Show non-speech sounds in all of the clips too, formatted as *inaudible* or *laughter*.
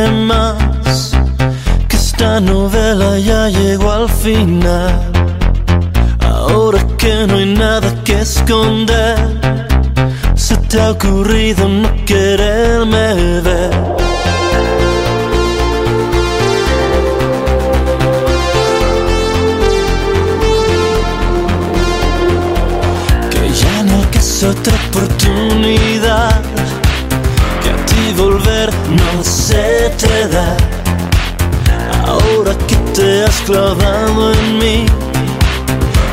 Más. Que esta novela ya llegó al final. Ahora que no hay nada que esconder, se te ha ocurrido no quererme ver. Otra oportunidad que a ti volver no te has clavado en mí,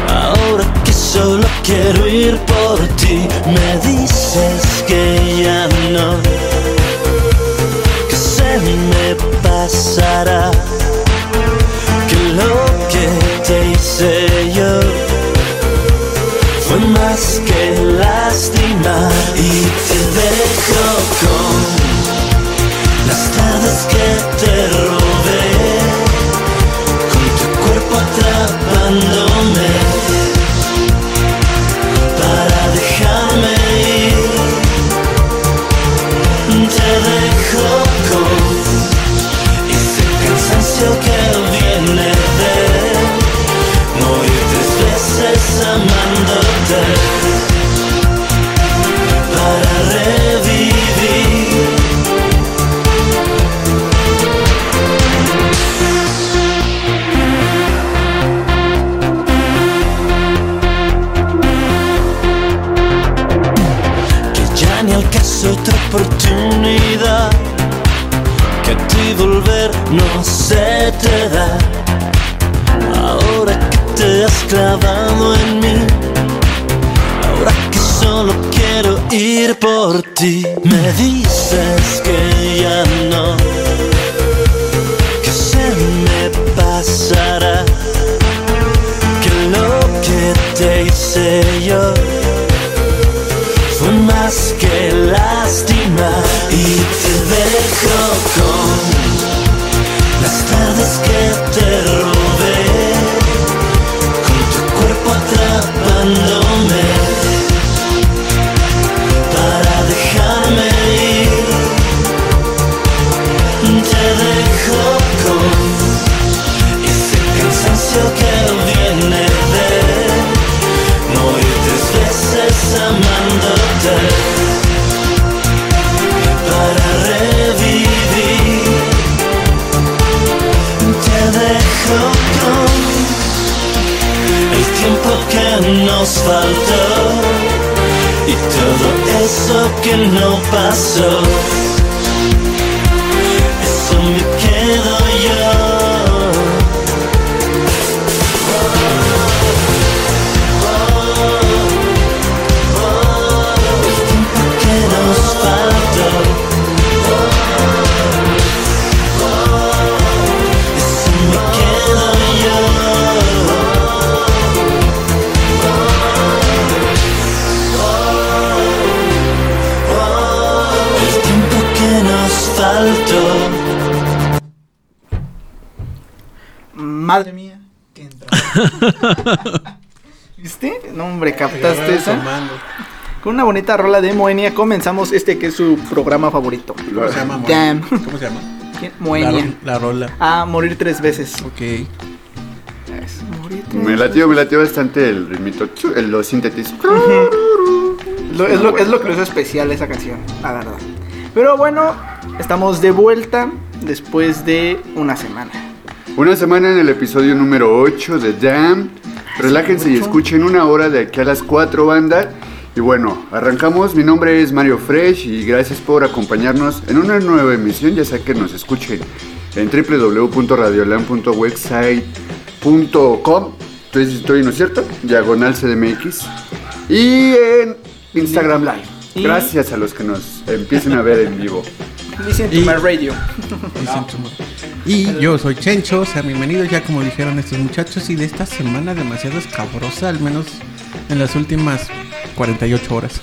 ahora que solo quiero ir por ti, me dices que ya no, que se me pasará, que lo que te hice yo para dejarme ir. Te dejo con ese cansancio que viene de morir tres veces amándote *laughs* ¿Viste? No, hombre, captaste esa. Con una bonita rola de Moenia comenzamos este que es su programa favorito. ¿Cómo se llama? Damn. ¿Cómo se llama? ¿Quién? La, Moenia. la rola. A morir tres veces. Ok. Es morir tres Me latió, me latió bastante el ritmito, los sintetizos. Lo- es, lo, es lo que lo hizo especial esa canción, la verdad. Pero bueno, estamos de vuelta después de una semana. Una semana en el episodio número 8 de Jam. Relájense y escuchen una hora de aquí a las 4 bandas. Y bueno, arrancamos. Mi nombre es Mario Fresh y gracias por acompañarnos en una nueva emisión. Ya sea que nos escuchen en www.radiolan.website.com. Entonces estoy, ¿no es cierto? Diagonal CDMX. Y en Instagram Live. Gracias a los que nos empiecen a ver en vivo. Listen to Y- my radio. Dicen tu- Y yo soy Chencho, sean bienvenidos ya como dijeron estos muchachos y de esta semana demasiado escabrosa, al menos en las últimas 48 horas.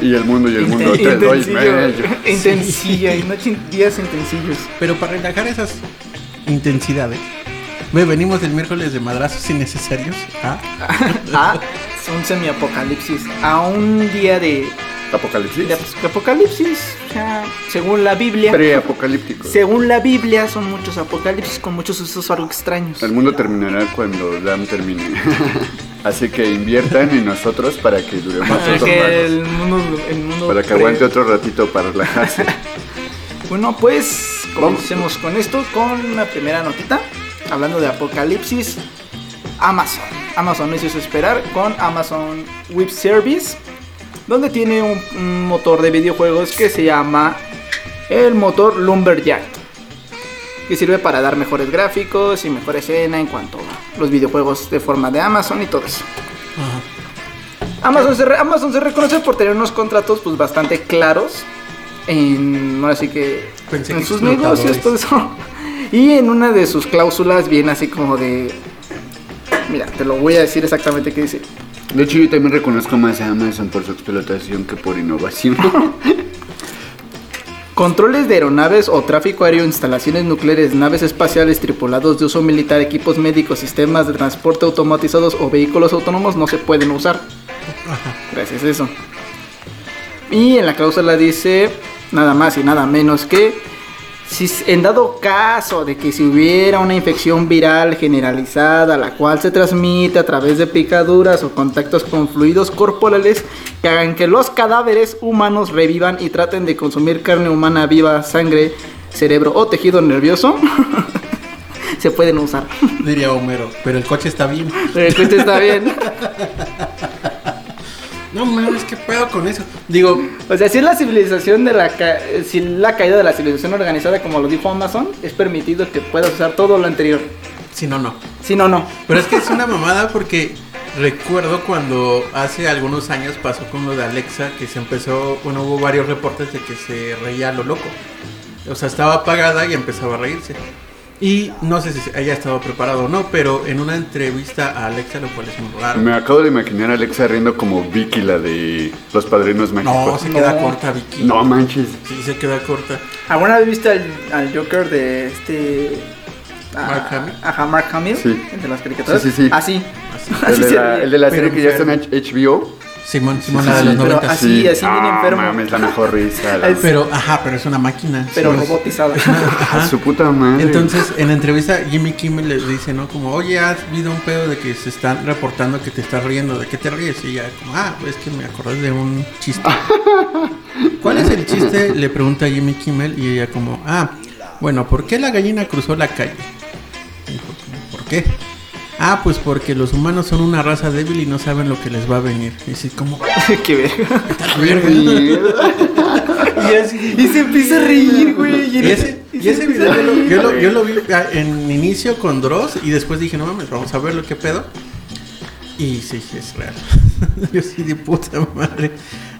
Y, y el mundo y el mundo Inten- te doy intensillo. medio. *laughs* Intensilla, y noche, días intensillos. Pero para relajar esas intensidades, ve, venimos del miércoles de madrazos innecesarios. ¿ah? *laughs* A un semi-apocalipsis. A un día de, Apocalipsis. de ap- apocalipsis. Sea, según la Biblia. Preapocalíptico. Según la Biblia, son muchos apocalipsis con muchos sucesos algo extraños. El mundo terminará cuando Dam termine. *laughs* Así que inviertan en nosotros para que duremos Para otro que el mundo, el mundo Para que aguante otro ratito para relajarse. *laughs* Bueno, pues comencemos con esto, con la primera notita. Hablando de apocalipsis, Amazon. Amazon nos hizo esperar con Amazon Web Service, donde tiene un, un motor de videojuegos que se llama el motor Lumberjack, que sirve para dar mejores gráficos y mejor escena en cuanto a los videojuegos de forma de Amazon y todo eso. Amazon se, re- Amazon se reconoce por tener unos contratos pues bastante claros en, ahora sí que Pensé en que sus negocios, todo eso. *laughs* Y en una de sus cláusulas viene así como de... Mira, te lo voy a decir exactamente qué dice. De hecho, yo también reconozco más a Amazon por su explotación que por innovación. *laughs* Controles de aeronaves o tráfico aéreo, instalaciones nucleares, naves espaciales, tripulados de uso militar, equipos médicos, sistemas de transporte automatizados o vehículos autónomos no se pueden usar. Gracias a eso. Y en la cláusula dice nada más y nada menos que si en dado caso de que si hubiera una infección viral generalizada, la cual se transmite a través de picaduras o contactos con fluidos corporales que hagan que los cadáveres humanos revivan y traten de consumir carne humana viva, sangre, cerebro o tejido nervioso, *laughs* se pueden usar. Diría Homero, pero el coche está bien. El coche está bien. *laughs* No mames, ¿qué pedo con eso? Digo, O sea, si es la civilización de la ca- si la caída de la civilización organizada, como lo dijo Amazon, es permitido que puedas usar todo lo anterior. si no, no. Si no, no. Pero es que es una mamada porque recuerdo cuando hace algunos años pasó con lo de Alexa, que se empezó, bueno, hubo varios reportes de que se reía a lo loco. O sea, estaba apagada y empezaba a reírse. Y no sé si haya estado preparado o no, pero en una entrevista a Alexa, lo cual es muy raro. Me acabo de imaginar a Alexa riendo como Vicky, la de los padrinos No, mágicos. se queda No. corta, Vicky. No manches. Sí, se queda corta. ¿Alguna vez viste al, al Joker de este. ah, Mark Hamill. Ajá, Mark Hamill. Sí. El de las caricaturas. Sí, sí, sí. *laughs* Así. Así. El Así de, se la, el de la serie que ya está en HBO. Simón, Simón, Sí, la de sí, los sí, pero 90. así- así bien Ah, enfermo. mames, la mejor risa. la- Pero, ajá, pero es una máquina. Pero Sí, es- robotizado. *laughs* A su puta madre. Entonces, en la entrevista, Jimmy Kimmel le dice, ¿no? Como, oye, has habido un pedo de que se están reportando que te estás riendo. ¿De qué te ríes? Y ella, como, ah, es que me acordé de un chiste. *laughs* ¿Cuál es el chiste? Le pregunta Jimmy Kimmel y ella, como, ah, bueno, ¿por qué la gallina cruzó la calle? Y dijo, ¿por qué? Ah, pues porque los humanos son una raza débil y no saben lo que les va a venir. Y así, como, *laughs* Qué verga. verga. *laughs* Y, así- y se empieza a reír, güey. Y ese, y se ese video yo lo, reír. yo lo- yo lo vi ah, en inicio con Dross y después dije, no mames, vamos a ver lo que pedo. Y sí, es real. *laughs* yo sí de puta madre.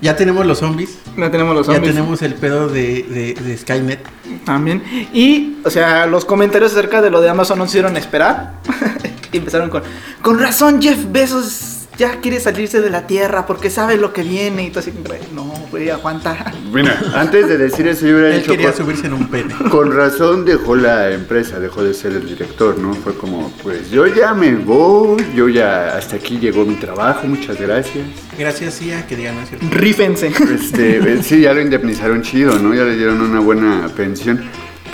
Ya tenemos los zombies. No tenemos los Ya zombies. tenemos el pedo de, de, de Skynet. También. Y, o sea, los comentarios acerca de lo de Amazon no se hicieron esperar. Y empezaron con, con razón Jeff Bezos ya quiere salirse de la Tierra porque sabe lo que viene. Y todo así, no, güey, aguanta. Antes de decir eso, yo hubiera Él dicho. quería con- subirse en un pene. Con razón dejó la empresa, dejó de ser el director, ¿no? Fue como, pues yo ya me voy, yo ya hasta aquí llegó mi trabajo, muchas gracias. Gracias, sí, a que digan, ¿no es cierto? Rífense. Este, eh, sí, ya lo indemnizaron chido, ¿no? Ya le dieron una buena pensión.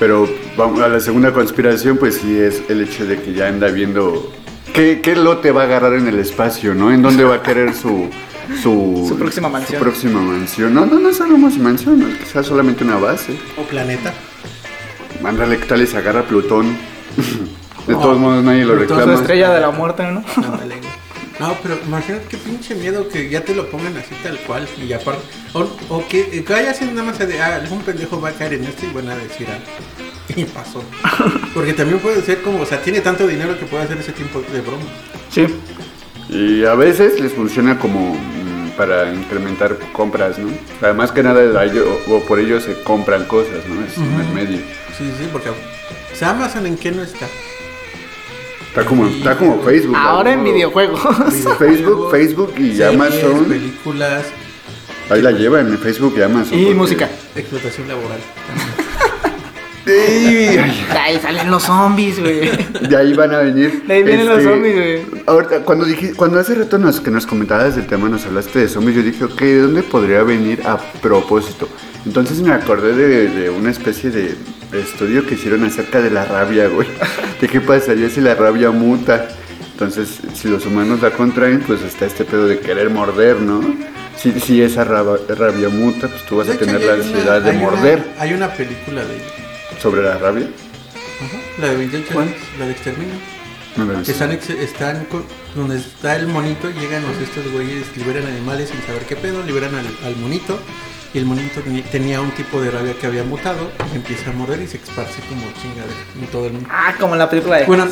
Pero vamos a la segunda conspiración, pues sí es el hecho de que ya anda viendo qué, qué lote va a agarrar en el espacio, ¿no? En dónde va a querer su *laughs* su, Su próxima mansión. Su próxima mansión. No, no, no solo una mansión, no, quizás solamente una base. O planeta. Mándale que tal y se agarra Plutón. *laughs* De No, todos modos nadie lo Plutón Su reclama. estrella de la muerte, ¿no? Ándale, güey. No, pero imagínate qué pinche miedo que ya te lo pongan así tal cual y aparte. O, o que, que vaya haciendo nada más de, ah, algún pendejo va a caer en esto y van a decir algo. Y pasó. *laughs* Porque también puede ser como, o sea, tiene tanto dinero que puede hacer ese tipo de broma. Sí. Y a veces les funciona como mm, para incrementar compras, ¿no? Además que nada, o, por ello se compran cosas, ¿no? Es un Ujú. medio. Sí, sí, porque. O sea, Amazon en qué no está. Está como, está como Facebook. Ahora en videojuegos. Facebook, Facebook y Series, Amazon. películas, Ahí la llevan en Facebook y Amazon. Y música. explotación laboral. Sí, De ahí salen los zombies, güey. de ahí van a venir. De ahí vienen los Este, zombies, güey. Ahorita, cuando, dije, cuando hace rato nos, que nos comentabas del tema, nos hablaste de zombies, yo dije, ok, ¿de dónde podría venir a propósito? Entonces me acordé de, de una especie de estudio que hicieron acerca de la rabia, güey. *laughs* De qué pasaría si la rabia muta. Entonces, si los humanos la contraen, pues está este pedo de querer morder, ¿no? Si, si esa rabia muta, pues tú vas De a tener la una- ansiedad de hay una- morder hay una película de. Sobre la rabia. Ajá, la de 28 ¿Cuál? años, la de Exterminio. No la he Que visto. están, ex- están con- donde está el monito, llegan los estos güeyes, liberan animales sin saber qué pedo, liberan al, al monito. Y el monito teni- tenía un tipo de rabia que había mutado, empieza a morder y se esparce como chingadera en todo el mundo. Ah, como en la película de Bueno.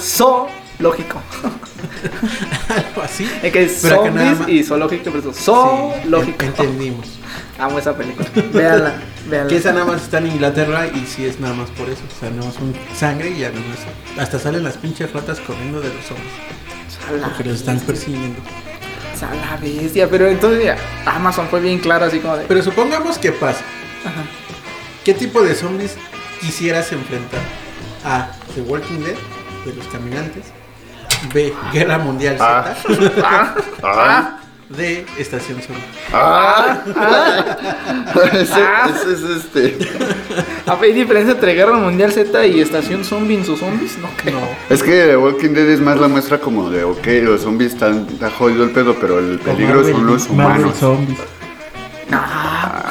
Zoológico. *laughs* Algo así. Es que es zombies y zoológico, es Sí, zoológico. en- entendimos. Amo esa película. Véanla, *laughs* véanla. Que esa nada más está en Inglaterra y sí es nada más por eso. O sea, nada más un sangre y ya nada más. Hasta salen las pinches ratas corriendo de los la Porque los están persiguiendo. A la bestia, pero entonces ya, Amazon fue bien claro así como de... Pero supongamos que pasa. Ajá. ¿Qué tipo de zombies quisieras enfrentar? A. The Walking Dead, de los caminantes. B. Guerra Mundial Z. Ah. *laughs* Ah, D. Estación Zombie. ah, *laughs* ese, ese es este. ¿Ah, ¿Hay diferencia entre Guerra Mundial Z y Estación Zombie en sus zombies? No creo. No. Es que The Walking Dead es más la muestra como de, ok, los zombies están, está jodido el pedo, pero el peligro son los humanos. Zombies.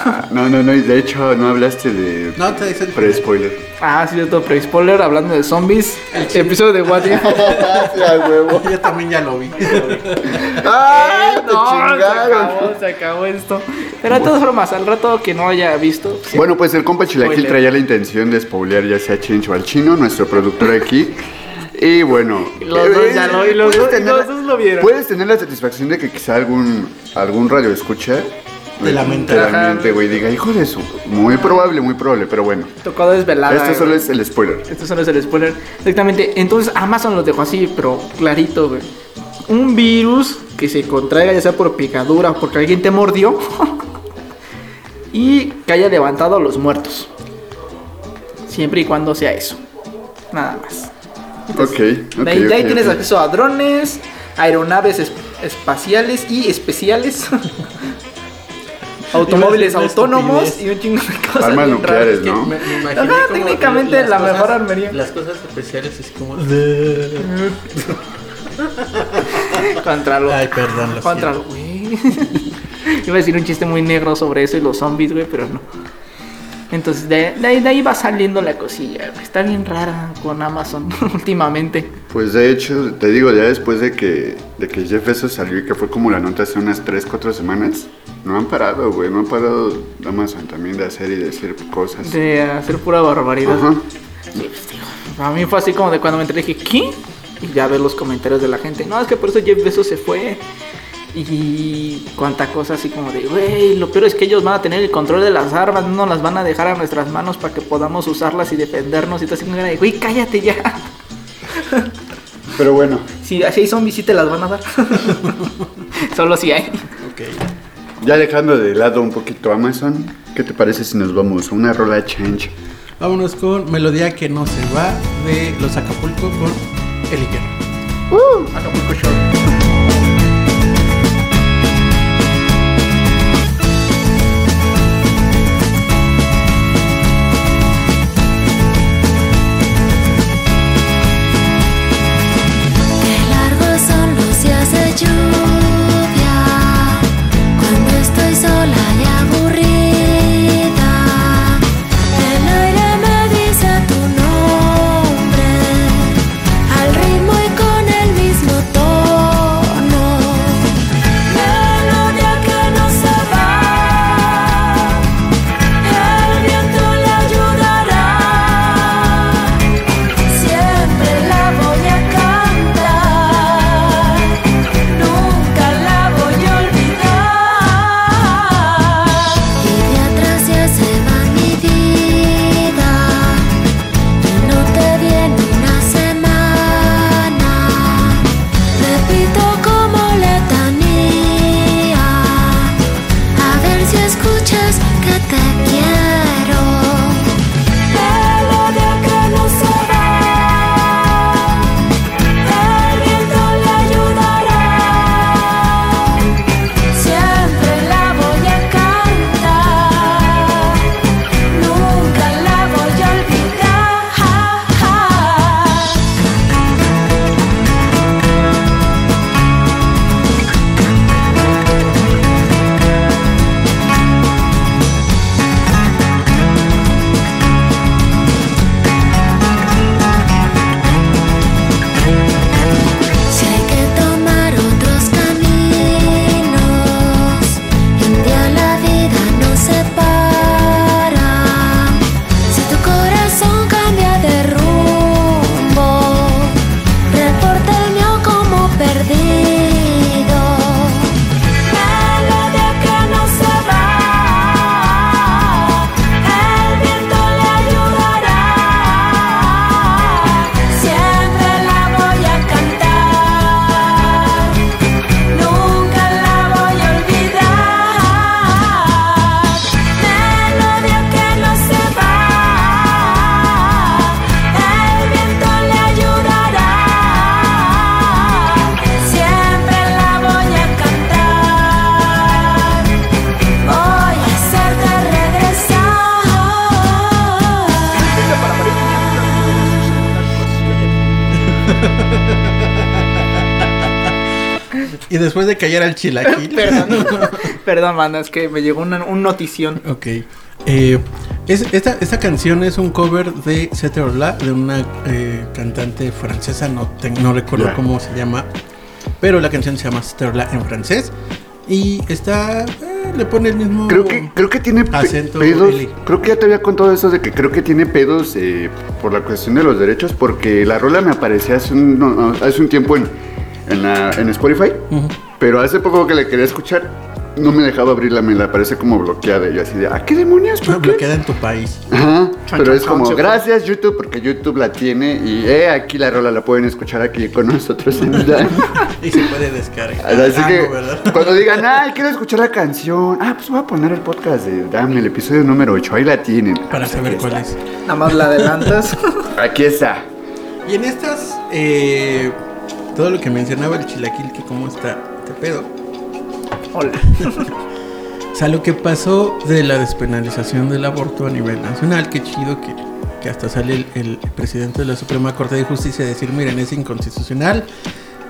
Ah, *laughs* no, no, no, y de hecho no hablaste de No, te dice el pre-spoiler. Ah, sí, cierto, pre-spoiler hablando de zombies. El episodio de What If. *laughs* Yo también ya lo vi. *laughs* ¡Ah! ¡Te No, se acabó, se acabó esto. Pero de todas formas, al rato que no haya visto. sí. Bueno, pues el compa Chilaquil Spoiler. traía la intención de spoilear ya sea a Chincho o al chino, nuestro productor aquí. Y bueno, Los dos ya lo- y los dos- y tener- los dos lo vieron. Puedes tener la satisfacción de que quizá algún, algún radio escucha Te lamente. te lamente, güey, diga, hijo de su. Muy probable, muy probable, pero bueno. Tocó desvelada. Esto solo güey. es el spoiler. Esto solo es el spoiler. Exactamente. Entonces Amazon los dejó así, pero clarito, güey. Un virus que se contraiga ya sea por picadura o porque alguien te mordió. *laughs* y que haya levantado a los muertos. Siempre y cuando sea eso. Nada más. Ok, ok. de ahí, de ahí tienes acceso a drones, aeronaves es- espaciales y especiales. *laughs* *laughs* Automóviles autónomos y un chingo de cosas. Armas nucleares, raras. ¿no? Me, me Ajá, como técnicamente las la cosas- mejor armería. Las cosas especiales es como. *laughs* Contra los. Ay, perdón, lo Contra. Güey. *laughs* Iba a decir un chiste muy negro sobre eso y los zombies, güey, pero no. Entonces, de, de ahí, de ahí va saliendo la cosilla. Está bien rara con Amazon *laughs* últimamente. Pues de hecho, te digo, ya después de que, de que Jeff Bezos salió y que fue como la nota hace unas 3, 4 semanas, no han parado, güey, no han parado Amazon también de hacer y decir cosas. De hacer pura barbaridad. Ajá. Sí, pues, digo, a mí fue así como de cuando me enteré, dije, ¿qué? Y ya ver los comentarios de la gente. No, es que por eso Jeff Bezos se fue. Y cuánta cosa así como de, güey, lo peor es que ellos van a tener el control de las armas, no nos las van a dejar a nuestras manos para que podamos usarlas y defendernos. Y tú así como de, güey, cállate ya. Pero bueno, Si así hay zombies, sí te las van a dar. *laughs* Solo si hay. Ok. ya dejando de lado un poquito Amazon, ¿qué te parece si nos vamos a una rola change? Vámonos con Melodía que no se va de Los Acapulco con El Iker. Acapulco Shore. Callar al chilaquil. *laughs* Perdón, *laughs* perdón, manda, es que me llegó una, un notición. Ok. Eh, es- esta, esta canción es un cover de C'était Orla, de una eh, cantante francesa, no, te- no recuerdo Ya. cómo se llama, pero la canción se llama C'était Orla en francés. Y está, eh, le pone el mismo... Creo que, creo que tiene Acento pedos. L. Creo que ya te había contado eso de que creo que tiene pedos eh, por la cuestión de los derechos, porque la rola me aparecía hace un, no, hace un tiempo en, en, la- en Spotify, Ujú. Pero hace poco que la quería escuchar, no me dejaba abrirla, me la aparece como bloqueada. Y yo así de, ¿a qué demonios? Ah, ¿Por qué? bloqueada en tu país. Ajá, Chan, pero chan, es como, gracias YouTube, porque YouTube la tiene y eh, aquí la rola la pueden escuchar aquí con nosotros en. *laughs* Y se puede descargar. Así Ah, que ¿verdad? cuando digan, ay, quiero escuchar la canción, ah, pues voy a poner el podcast de Dame, el episodio número 8, ahí la tienen. Para Pues saber cuál está. es. Nada más la adelantas. *laughs* Aquí está. Y en estas, eh, todo lo que mencionaba el chilaquil, que cómo está este pedo. Hola. *laughs* O sea, lo que pasó de la despenalización del aborto a nivel nacional, qué chido que, que hasta sale el, el presidente de la Suprema Corte de Justicia a decir, miren, es inconstitucional.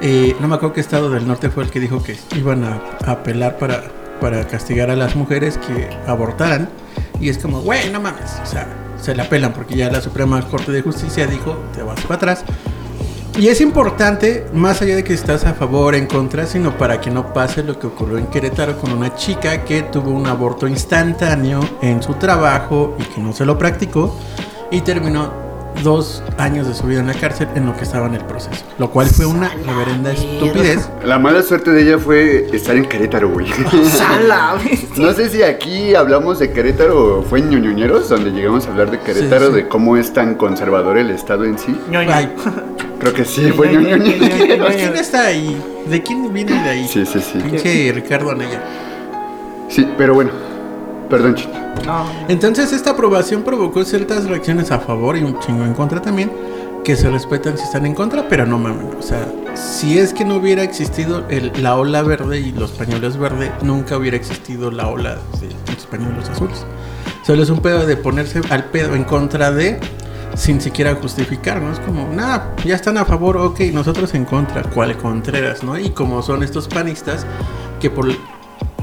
Eh, no me acuerdo qué estado del norte fue el que dijo que iban a, a apelar para, para castigar a las mujeres que abortaran. Y es como, güey, no mames. O sea, se la apelan porque ya la Suprema Corte de Justicia dijo, te vas para atrás. Y es importante, más allá de que estás a favor o en contra, sino para que no pase lo que ocurrió en Querétaro con una chica que tuvo un aborto instantáneo en su trabajo y que no se lo practicó y terminó dos años de su vida en la cárcel en lo que estaba en el proceso. Lo cual fue una reverenda estupidez. La mala suerte de ella fue estar en Querétaro, güey. Sala. *laughs* No sé si aquí hablamos de Querétaro o fue en ñoñoñeros, donde llegamos a hablar de Querétaro, Sí, sí. de cómo es tan conservador el estado en sí. Ay, Creo que sí, fue ñoñoñeros. *laughs* ¿Quién está ahí? ¿De quién viene de ahí? Sí, sí, sí. Pinche Ricardo Anaya. Sí, pero bueno. Perdón, chito. No. Entonces esta aprobación provocó ciertas reacciones a favor y un chingo en contra también, que se respetan si están en contra, pero no mames, o sea, si es que no hubiera existido la ola verde y los pañuelos verde, nunca hubiera existido la ola de los pañuelos azules. Solo es un pedo de ponerse al pedo en contra de sin siquiera justificar, ¿no? Es como, nada, ya están a favor, ok, nosotros en contra, ¿cuál Contreras, no? Y como son estos panistas que por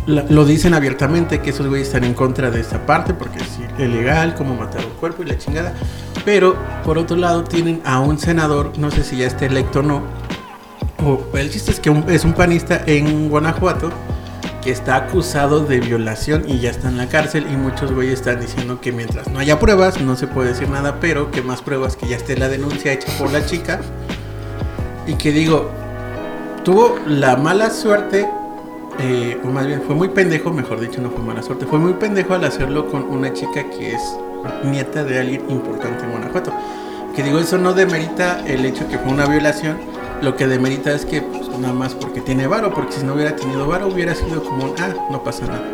la- lo dicen abiertamente que esos güeyes están en contra de esta parte porque es ilegal, como matar un cuerpo y la chingada. Pero por otro lado tienen a un senador, no sé si ya esté electo o no. O, el chiste es que un- es un panista en Guanajuato que está acusado de violación y ya está en la cárcel y muchos güeyes están diciendo que mientras no haya pruebas no se puede decir nada, pero que más pruebas que ya esté la denuncia hecha por la chica y que digo, tuvo la mala suerte eh, o más bien fue muy pendejo, mejor dicho, no fue mala suerte, fue muy pendejo al hacerlo con una chica que es nieta de alguien importante en Guanajuato. Que digo, eso no demerita el hecho que fue una violación, lo que demerita es que pues, nada más porque tiene varo, porque si no hubiera tenido varo hubiera sido como un, ah, no pasa nada.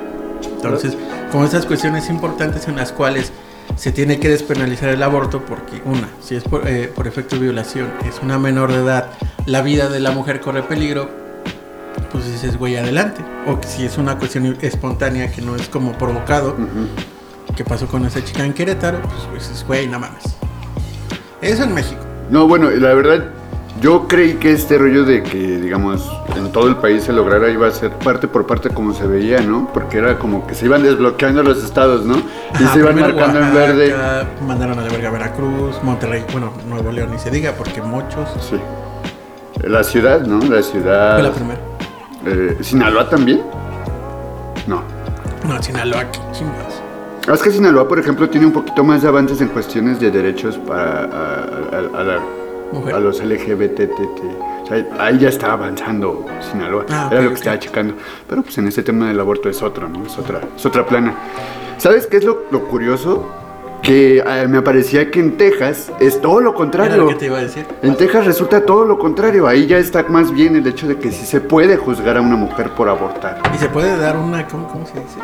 Entonces, como estas cuestiones importantes en las cuales se tiene que despenalizar el aborto porque una, si es por, eh, por efecto de violación, es una menor de edad, la vida de la mujer corre peligro, pues dices, güey, adelante. O que si es una cuestión espontánea que no es como provocado, que pasó con esa chica en Querétaro, pues pues, dices, güey, no mames. Eso en México. No, bueno, la verdad, yo creí que este rollo de que, digamos, en todo el país se lograra iba a ser parte por parte como se veía, ¿no? Porque era como que se iban desbloqueando los estados, ¿no? Y se iban marcando en verde. Mandaron a la verga Veracruz, Monterrey, bueno, Nuevo León ni se diga porque muchos. Sí. La ciudad, ¿no? La ciudad. Fue la primera. Eh, ¿Sinaloa también? No. No, Sinaloa, qué chingas. Es que Sinaloa, por ejemplo, tiene un poquito más de avances en cuestiones de derechos para a, a- a la- a los. O sea, ahí ya está avanzando Sinaloa. Ah, Era lo que estaba checando. Pero pues en este tema del aborto es otro, ¿no? Es otra, es otra plana. ¿Sabes qué es lo, lo curioso? Que eh, me parecía que en Texas es todo lo contrario. lo que te iba a decir. En Texas resulta todo lo contrario. Ahí ya está más bien el hecho de que sí se puede juzgar a una mujer por abortar. Y se puede dar una, ¿cómo, cómo se dice?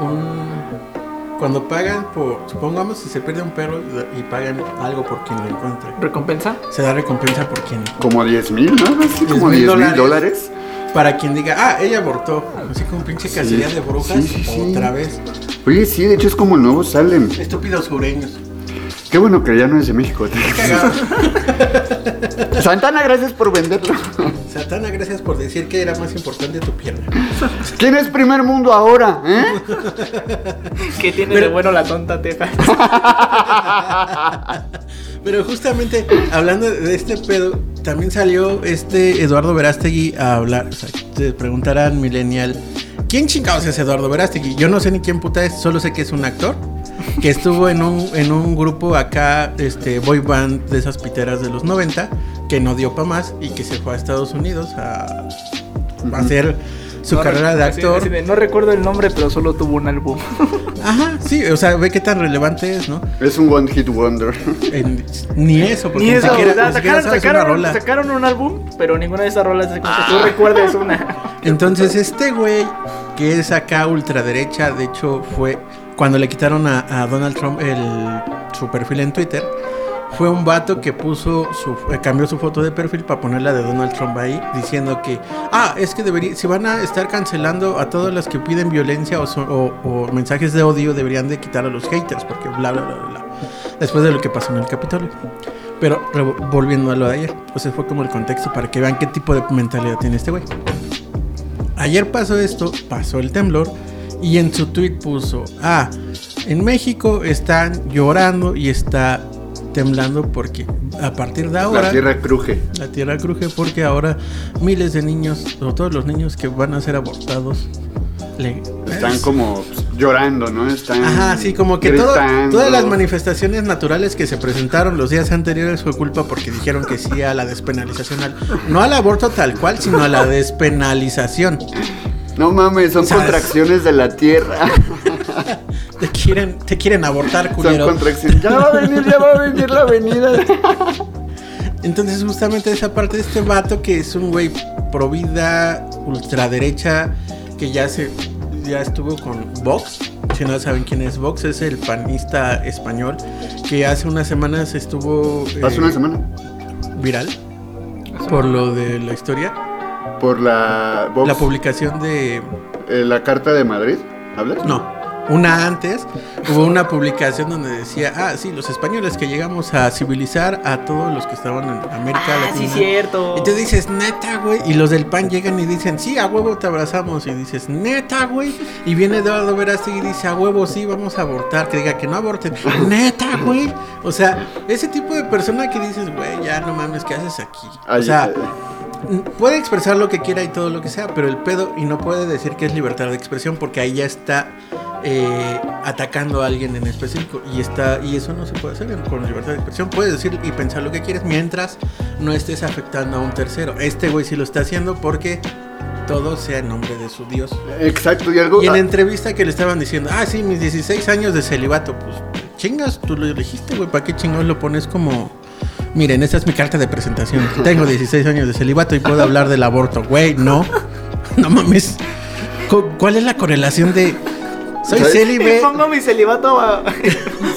Un... Cuando pagan por, supongamos si se pierde un perro y, y pagan algo por quien lo encuentre. ¿Recompensa? Se da recompensa por quien, Como 10 mil, ¿no? Así 10,000 como 10 mil dólares. Para quien diga, ah, ella abortó. Así como pinche Sí, casilla de brujas, sí, sí, sí. otra vez. Oye, sí, de hecho es como el nuevo Salem. Estúpidos sureños. Qué bueno que ya no es de México. Cagado. *laughs* Santana, gracias por venderlo. Satana, gracias por decir que era más importante tu pierna. ¿Quién es primer mundo ahora? ¿Eh? ¿Qué tiene Pero- de bueno la tonta teja? *laughs* Pero justamente hablando de este pedo, también salió este Eduardo Verástegui a hablar. O sea, te preguntarán, Millennial, ¿quién chingados es Eduardo Verástegui? Yo no sé ni quién puta es, solo sé que es un actor que estuvo en un, en un grupo acá, este boy band de esas piteras de los 90, que no dio pa' más y que se fue a Estados Unidos a, a hacer su No carrera re- de actor. así de, no recuerdo el nombre, pero solo tuvo un álbum. *laughs* Ajá, sí, o sea, ve qué tan relevante es, ¿no? Es un one hit wonder. En- ni eso, porque Ni ni, eso, siquiera, o sea, ni siquiera sacaron, sabes una sacaron- rola. sacaron un álbum, pero ninguna de esas rolas es como que Ah. tú recuerdes una. *laughs* Entonces este güey, que es acá ultraderecha, de hecho fue cuando le quitaron a, a Donald Trump el, su perfil en Twitter, fue un vato que puso su, eh, cambió su foto de perfil para ponerla de Donald Trump ahí, diciendo que, ah, es que debería, si van a estar cancelando a todos los que piden violencia o, o- mensajes de odio, deberían de quitar a los haters, porque bla, bla, bla, bla. Después de lo que pasó en el Capitolio. Pero volviendo a lo de ayer, pues fue como el contexto para que vean qué tipo de mentalidad tiene este güey. Ayer pasó esto, pasó el temblor y en su tweet puso, ah, en México están llorando y está temblando porque a partir de ahora La tierra cruje. la tierra cruje porque ahora miles de niños o todos los niños que van a ser abortados le- Están como llorando, ¿no? Están. Ajá, sí, como que todo- todas las manifestaciones naturales que se presentaron los días anteriores fue culpa porque dijeron que sí a la despenalización, al- no al aborto tal cual, sino a la despenalización. No mames, son contracciones de la tierra. *laughs* Te quieren, te quieren abortar, son culero. contracciones. Ya va a venir, ya va a venir la avenida. Entonces, justamente esa parte de este vato que es un güey pro vida, ultraderecha, que ya se ya estuvo con Vox. Si no saben quién es Vox, es el panista español que hace unas semanas estuvo Hace eh, una semana. viral por lo de la historia. Por la. Vox, La publicación de. eh, la carta de Madrid. ¿Hablas? No. Una antes hubo una publicación donde decía, ah, sí, los españoles que llegamos a civilizar a todos los que estaban en América Ah, Latina. sí, cierto. Y tú dices, neta, güey. Y los del PAN llegan y dicen, sí, a huevo te abrazamos. Y dices, neta, güey. Y viene Eduardo Verástegui y dice, a huevo, sí, vamos a abortar. Que diga que no aborten. *laughs* neta, güey. O sea, ese tipo de persona que dices, güey, ya no mames, ¿qué haces aquí? Ay, o sea, eh, puede expresar lo que quiera y todo lo que sea, pero el pedo, y no puede decir que es libertad de expresión porque ahí ya está eh, atacando a alguien en específico y está y eso no se puede hacer con libertad de expresión. Puedes decir y pensar lo que quieres mientras no estés afectando a un tercero. Este güey sí lo está haciendo porque todo sea en nombre de su Dios. Exacto, y algo. Y en ah, entrevista que le estaban diciendo, ah, sí, mis 16 años de celibato, pues chingas, tú lo elegiste, güey, ¿para qué chingados lo pones como... Miren, esta es mi carta de presentación. Tengo 16 años de celibato y puedo hablar del aborto. Güey, no. No mames. Cu- ¿Cuál es la correlación de... Soy ¿Sabes? Y célibe pongo mi celibato a-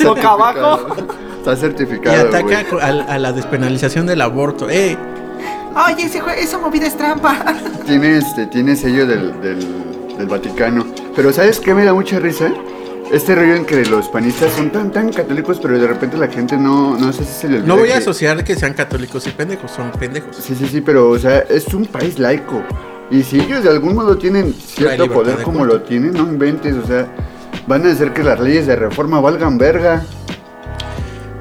boca abajo. Está y certificado. ataca güey. co- a, a la despenalización del aborto? ¡Eh! Oye, ese esa movida es trampa. Tiene, este, tiene sello del, del, del Vaticano. Pero ¿sabes qué me da mucha risa? Este rollo en que los panistas son tan, tan católicos, pero de repente la gente no, no sé si se le olvida No voy a que- asociar que sean católicos y pendejos, son pendejos. Sí, sí, sí, pero, o sea, es un país laico. Y si ellos de algún modo tienen cierto poder de como lo tienen, no inventes, o sea, van a hacer que las leyes de reforma valgan verga.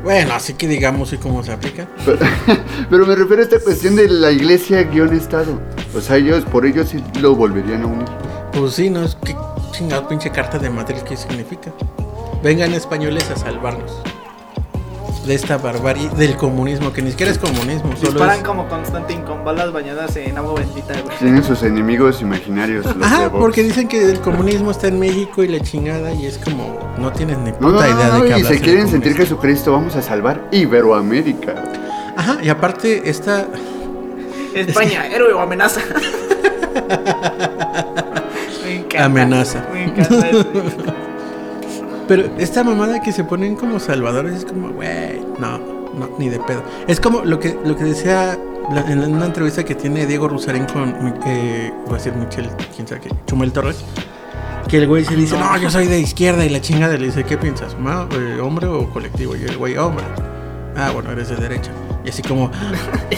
Bueno, así que digamos y cómo se aplica. Pero, *laughs* pero me refiero a esta cuestión de la iglesia guion Estado. O sea, ellos, por ellos sí lo volverían a unir. Pues sí, no es que chingado pinche carta de Madrid, ¿qué significa? Vengan españoles a salvarnos de esta barbarie del comunismo, que ni siquiera es comunismo, solo Disparan es... como Constantine con balas bañadas en agua bendita, güey. Tienen sus enemigos imaginarios. Los de Ajá, porque dicen que el comunismo está en México y la chingada y es como, no tienes ni puta No, no, no, idea no, de qué y se quieren sentir. Jesucristo, vamos a salvar Iberoamérica. Ajá, y aparte esta... España, héroe o amenaza. *laughs* Encanta. Amenaza. Me encanta eso. *laughs* Pero esta mamada que se ponen como salvadores es como, güey, no, no, ni de pedo. Es como lo que, lo que decía la- en una entrevista que tiene Diego Rusarín con, eh, voy a decir Michel, quién sabe qué, Chumel Torres. Que el güey se dice, no, yo soy de izquierda y la chingada le dice, ¿qué piensas? eh, ¿Hombre o colectivo? Y el güey, hombre. Ah, bueno, eres de derecha. Y así como... *laughs*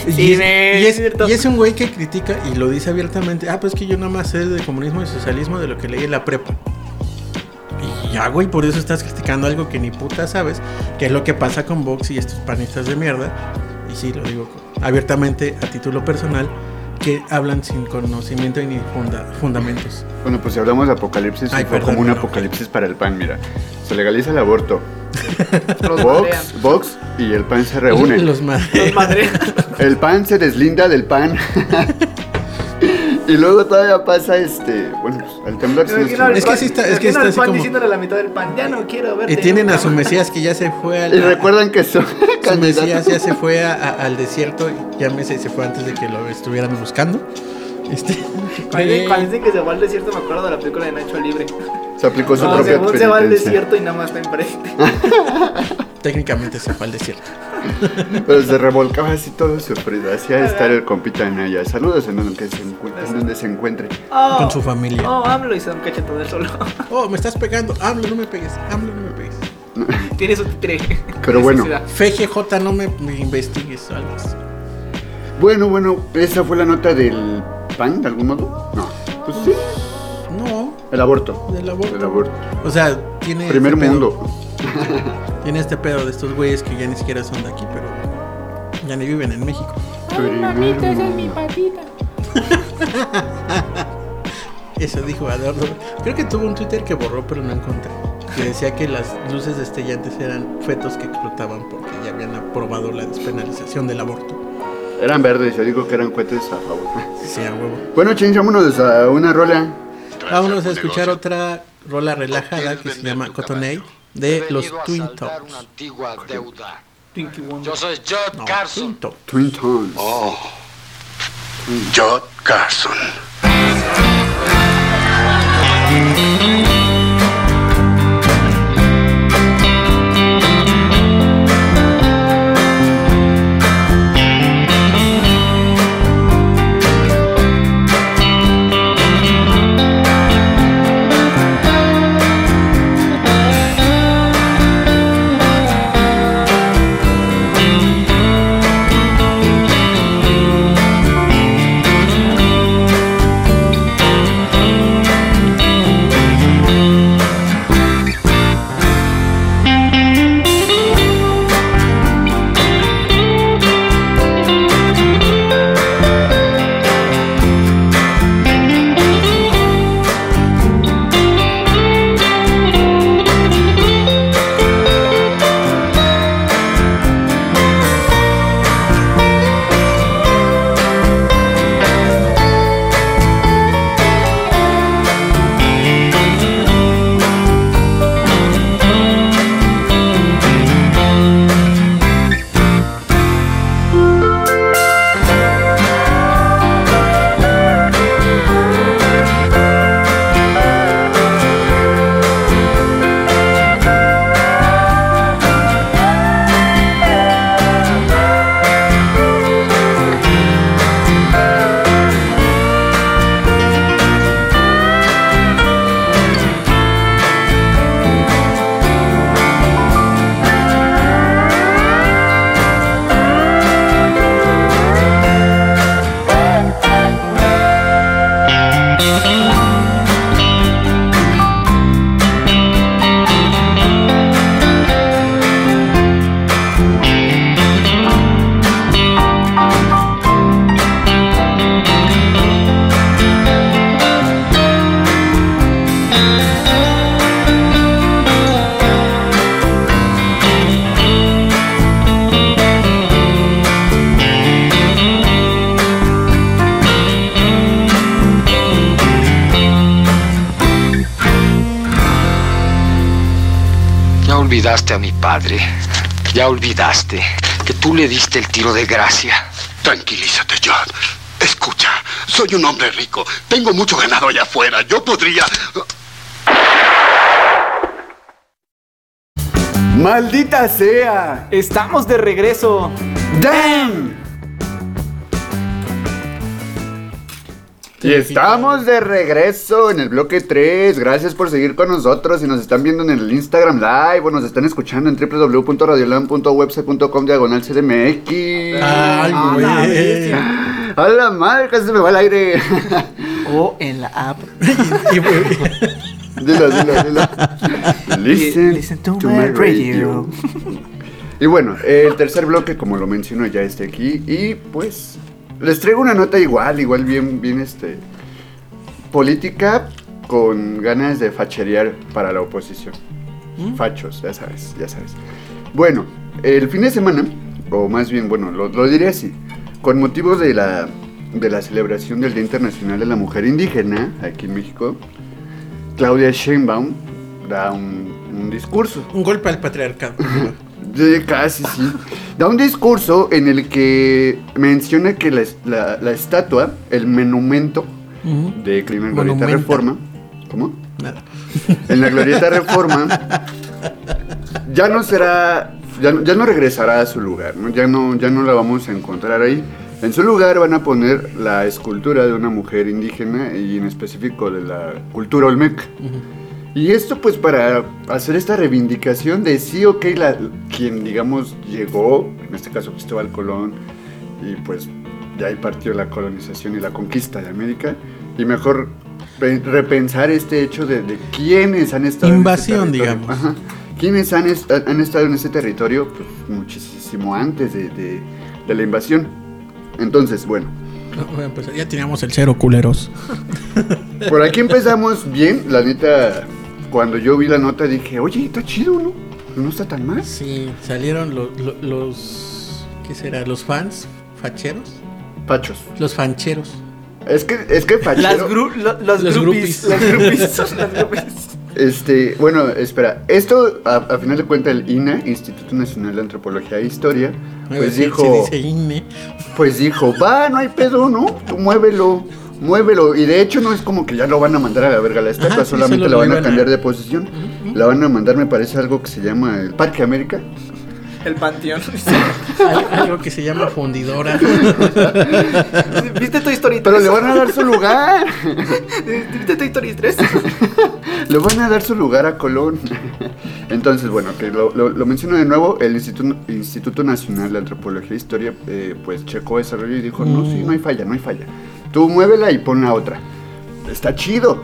Sí, y, es, y es- y es un güey que critica y lo dice abiertamente. Ah, pues que yo nada más sé de comunismo y socialismo de lo que leí en la prepa. Y ya, güey, por eso estás criticando algo que ni puta sabes, que es lo que pasa con Vox y estos panistas de mierda. Y sí, lo digo abiertamente a título personal, que hablan sin conocimiento y ni funda- fundamentos. Bueno, pues si hablamos de apocalipsis, Ay, fue perdón, como un apocalipsis para el pan, mira. Se legaliza el aborto. *laughs* Los. Vox, Vox y el pan se reúnen. Los madres. Los madrean. *laughs* El pan se deslinda del pan. *laughs* y luego todavía pasa este. Bueno, pues el temblor al Es que sí está- es que está así pan como- diciéndole a la mitad del pan, ya no quiero verte. Y tienen a su más". Mesías que ya se fue al... Y recuerdan que son Su Mesías ya se fue a- a- al desierto, ya me se, fue antes de que lo estuvieran buscando. Este, Cuando dicen- dicen que se va al desierto, me acuerdo de la película de Nacho Libre. Se aplicó su No, propia según se va al desierto y nada más está enfrente. *laughs* técnicamente se fue al desierto. *laughs* Pero se revolcaba así todo sufrido. Hacía estar el compita Naya. Saludos en donde se encuentre. En donde se encuentre. Oh, Con su familia. Oh, AMLO y se da un cachetón del solo. *laughs* Oh, me estás pegando. AMLO, no me pegues. AMLO, no me pegues. Tiene su titre. Pero bueno. FGJ, no me, me investigues o algo así. Bueno, bueno, esa fue la nota del pan, de algún modo. No. Pues sí. El aborto. del aborto. El aborto. O sea, tiene. Primer este pedo- mundo. *laughs* Tiene este pedo de estos güeyes que ya ni siquiera son de aquí, pero ya ni viven en México. Primer mundo. *laughs* Eso dijo Eduardo. Creo que tuvo un Twitter que borró, pero no encontré. Que decía que las luces destellantes eran fetos que explotaban porque ya habían aprobado la despenalización del aborto. Eran verdes, yo digo que eran cohetes a favor. Sí, a huevo. Bueno, ching, vámonos a una rola. Vámonos a escuchar otra rola relajada que se llama Cotonade de los Twin Tops. Yo soy Judd No, Carson. Twin Tops. Twin Tones. Oh, Judd Carson. Ya olvidaste a mi padre. Ya olvidaste que tú le diste el tiro de gracia. Tranquilízate, Judd. Escucha, soy un hombre rico. Tengo mucho ganado allá afuera. Yo podría... ¡Maldita sea! Estamos de regreso. ¡Damn! Y estamos de regreso en el bloque 3. Gracias por seguir con nosotros. Si nos están viendo en el Instagram Live o nos están escuchando en www.radiolan.website.com diagonal CDMX. Ay, güey. A la madre, casi se me va el aire. O en la app. Dilo, dilo, dilo. Listen, Listen to my radio. Y bueno, el tercer bloque, como lo menciono, ya está aquí. Y pues, les traigo una nota igual, igual bien, bien, este. Política con ganas de facherear para la oposición. Fachos, ya sabes, ya sabes. Bueno, el fin de semana, o más bien, bueno, lo, lo diré así. Con motivo de la, de la celebración del Día Internacional de la Mujer Indígena aquí en México, Claudia Sheinbaum da un, un discurso. un golpe al patriarcado. *laughs* Casi sí. Da un discurso en el que menciona que la, la- la estatua, el monumento de Monumenta. Glorieta Reforma, ¿cómo? Nada. En la Glorieta Reforma *laughs* ya no será, ya, no- ya no regresará a su lugar, ¿no? Ya, no, ya no la vamos a encontrar ahí. En su lugar van a poner la escultura de una mujer indígena y en específico de la cultura olmeca. Y esto pues para hacer esta reivindicación de sí, ok, la, quien digamos llegó, en este caso Cristóbal Colón, y pues de ahí partió la colonización y la conquista de América, y mejor pe- repensar este hecho de, de quiénes han estado Invasión, en digamos. Ajá. Quiénes han, est- han estado en ese territorio pues, muchísimo antes de, de- de la invasión. Entonces, bueno, empezar. Ya teníamos el cero culeros. por aquí empezamos bien, la neta, cuando yo vi la nota dije, oye, está chido, ¿no? No está tan mal. Sí, salieron lo- lo- los. ¿Qué será? ¿Los fans? ¿Facheros? Pachos. Los fancheros. Es que, es que fachero. Las gru lo- los, Los groupies. groupies. Los groupies. *laughs* Las groupies. Este, bueno, espera. Esto, a, a final de cuentas, el INA, Instituto Nacional de Antropología e Historia, pues dijo, sí dice INE. pues dijo, va, no hay pedo, ¿no? Tú muévelo, muévelo. Y de hecho no es como que ya lo van a mandar a la verga la estatua, Ajá, solamente la van a- cambiar de posición. La van a mandar, me parece, algo que se llama el Parque América. El panteón. *laughs* Al- Algo que se llama fundidora. *laughs* ¿Viste Toy Story 3? Pero le van a dar su lugar. *laughs* ¿Viste Toy Story 3? Le van a dar su lugar a Colón. Entonces, bueno, que lo, lo- lo menciono de nuevo, el Instituto, Instituto Nacional de Antropología e Historia, eh, pues checó ese rollo y dijo, no, sí, no hay falla, no hay falla. Tú muévela y pon la otra. Está chido.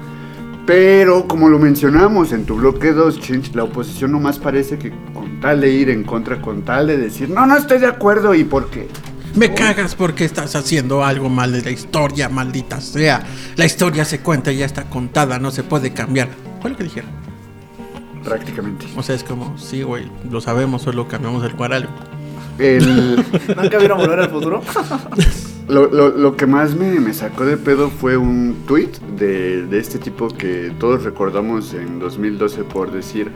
Pero, como lo mencionamos en tu bloque 2, Chinch, la oposición nomás parece que tal de ir en contra, con tal de decir, no, no estoy de acuerdo, ¿y por qué? Me cagas porque estás haciendo algo mal de la historia, maldita sea. La historia se cuenta y ya está contada, no se puede cambiar. Fue lo que dijeron. Prácticamente. O sea, es como, sí, güey, lo sabemos, solo cambiamos el lugar algo. El... *laughs* ¿Nunca vieron volver al futuro? *laughs* Lo, lo- lo que más me, me sacó de pedo fue un tweet de, de este tipo que todos recordamos en 2012 por decir,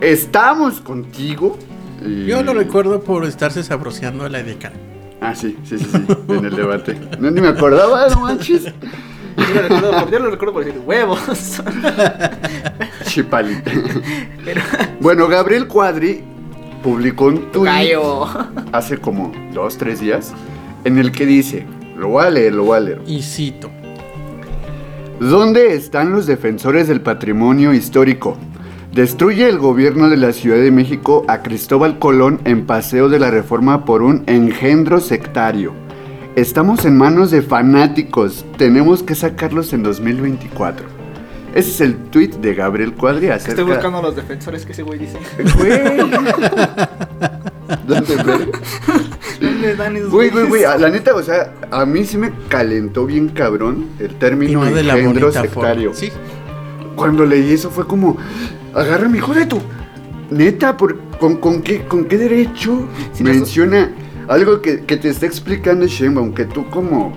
estamos contigo. Y- Yo lo recuerdo por estarse sabroseando a la decana. Ah, sí, sí, sí, sí, en el debate. No, ni me acordaba, no manches. Yo lo recuerdo por, yo lo recuerdo por decir huevos. *laughs* Chipali. Pero, Bueno, Gabriel Cuadri publicó un Gallo. hace como dos, tres días en el que dice, lo voy a leer, lo voy a leer. Y cito. ¿Dónde están los defensores del patrimonio histórico? Destruye el gobierno de la Ciudad de México a Cristóbal Colón en Paseo de la Reforma por un engendro sectario. Estamos en manos de fanáticos. Tenemos que sacarlos en 2024. Ese es el tweet de Gabriel Cuadri acerca... Estoy buscando los defensores que ese güey dice. Güey. *laughs* ¿Dónde? ¿Dónde dan esos Güey, güey, güey, güeyes? a- la neta, o sea, a mí sí me calentó bien cabrón el término no de la engendro sectario. forma. Sí. Cuando leí eso fue como, agárrame, hijo de tu. Neta, por, con, con qué, ¿con qué derecho no, menciona algo que, que te está explicando Sheinbaum, que tú como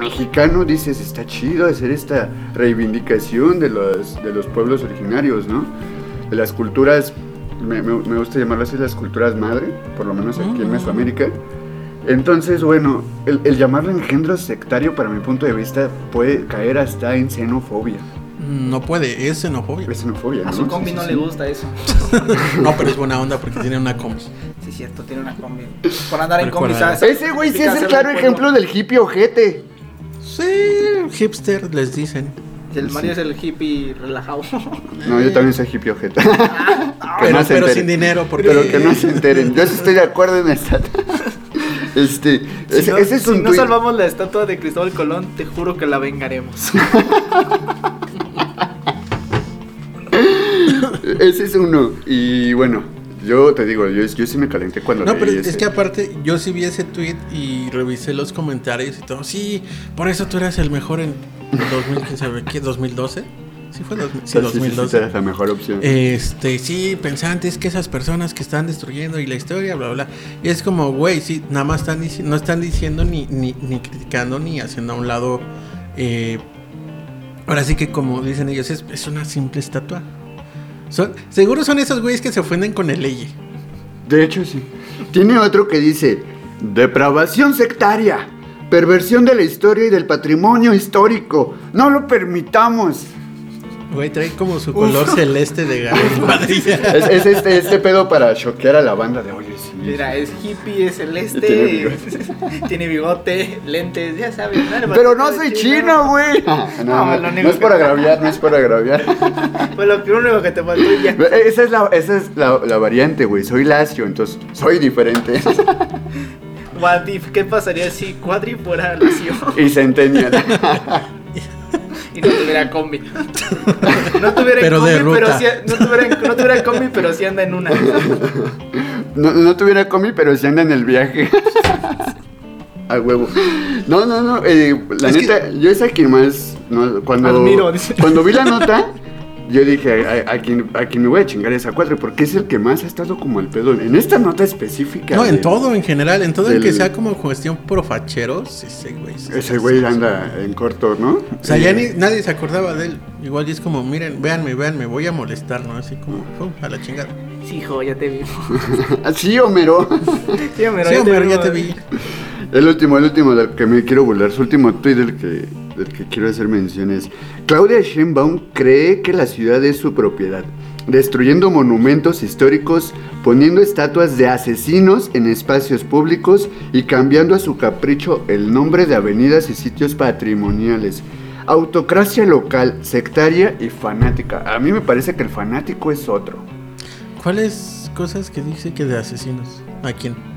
mexicano dices, está chido hacer esta reivindicación de los, de los pueblos originarios, ¿no? De las culturas, me, me- me gusta llamarlo así, las culturas madre, por lo menos aquí en. Mesoamérica. Entonces, bueno, el, el llamarlo engendro sectario, para mi punto de vista, puede caer hasta en xenofobia. No puede, es xenofobia. Es xenofobia, ¿no? A su combi Sí, no sí, le sí. gusta eso. *laughs* No, pero es buena onda porque tiene una combi. Sí, cierto, tiene una combi. Por andar en combi, ¿sabes? Ese güey sí es el claro ejemplo del hippie ojete. Sí, hipster les dicen. El Mario es el hippie relajado. No, yo también soy hippie ojete. *laughs* Que Pero, no se pero enteren. sin dinero, porque Pero que no se enteren. Yo sí estoy de acuerdo en esta. *laughs* Este, Si ese, no, ese es si un no salvamos la estatua de Cristóbal Colón, te juro que la vengaremos. Ese es uno. Y bueno, yo te digo, yo, yo sí me calenté cuando No, leí pero ese. es que aparte, yo sí vi ese tweet y revisé los comentarios y todo. Sí, por eso tú eras el mejor en 2015, ¿qué? ¿2012? Sí, fue 2000, sí, Sí, sí, sí, 2012. la mejor opción. Este, sí, pensantes que esas personas que están destruyendo y la historia, bla, bla. Y es como, güey, sí, nada más están no están diciendo ni, ni, ni criticando ni haciendo a un lado. eh, ahora sí que, como dicen ellos, es, es una simple estatua. Son, seguro son esos güeyes que se ofenden con el ley. De hecho, sí. Tiene otro que dice: depravación sectaria, perversión de la historia y del patrimonio histórico. No lo permitamos. Güey, trae como su color celeste de Cuadrilla. *laughs* Es, es este, este pedo para choquear a la banda de oye, sí. Mira, es hippie, es Tiene celeste, *laughs* tiene bigote, lentes, ya sabes. Pero para no soy chino, güey. *laughs* No, No, no, no único es por que- agraviar, no es por agraviar. Fue lo que único que te faltó ya. Esa es la, esa es la, la variante, güey. Soy lacio, entonces soy diferente. What if, ¿qué pasaría si Cuadri fuera lacio y centennial. Y no tuviera combi? *laughs* No tuviera Pero combi, de pero sí, no tuviera, no tuviera combi, pero sí anda en una. No, no tuviera comi, pero sí anda en el viaje. *laughs* A huevo. No, no, no. eh, la Es que- neta, yo es a quien más. no, cuando, Admiro, dice. cuando vi la nota, yo dije: a, a quien, a quien me voy a chingar es a cuatro, porque es el que más ha estado como el pedo. En esta nota específica. No, en todo, en general, en todo el que sea como cuestión profacheros, ese güey. Ese güey anda en corto, ¿no? O sea, ya Eh, ni, nadie se acordaba de él. Igual y es como, miren, véanme, véanme, voy a molestar, ¿no? Así como, pum, a la chingada. Sí, hijo, ya te vi. *laughs* Sí, Homero. Sí, Homero, sí, ya te vi, ya te vi. El último, el último que me quiero burlar, su último tweet del que, que quiero hacer mención es Claudia Sheinbaum cree que la ciudad es su propiedad, destruyendo monumentos históricos, poniendo estatuas de asesinos en espacios públicos y cambiando a su capricho el nombre de avenidas y sitios patrimoniales. Autocracia local, sectaria y fanática. A mí me parece que el fanático es otro. ¿Cuáles cosas que dice que de asesinos? ¿A quién?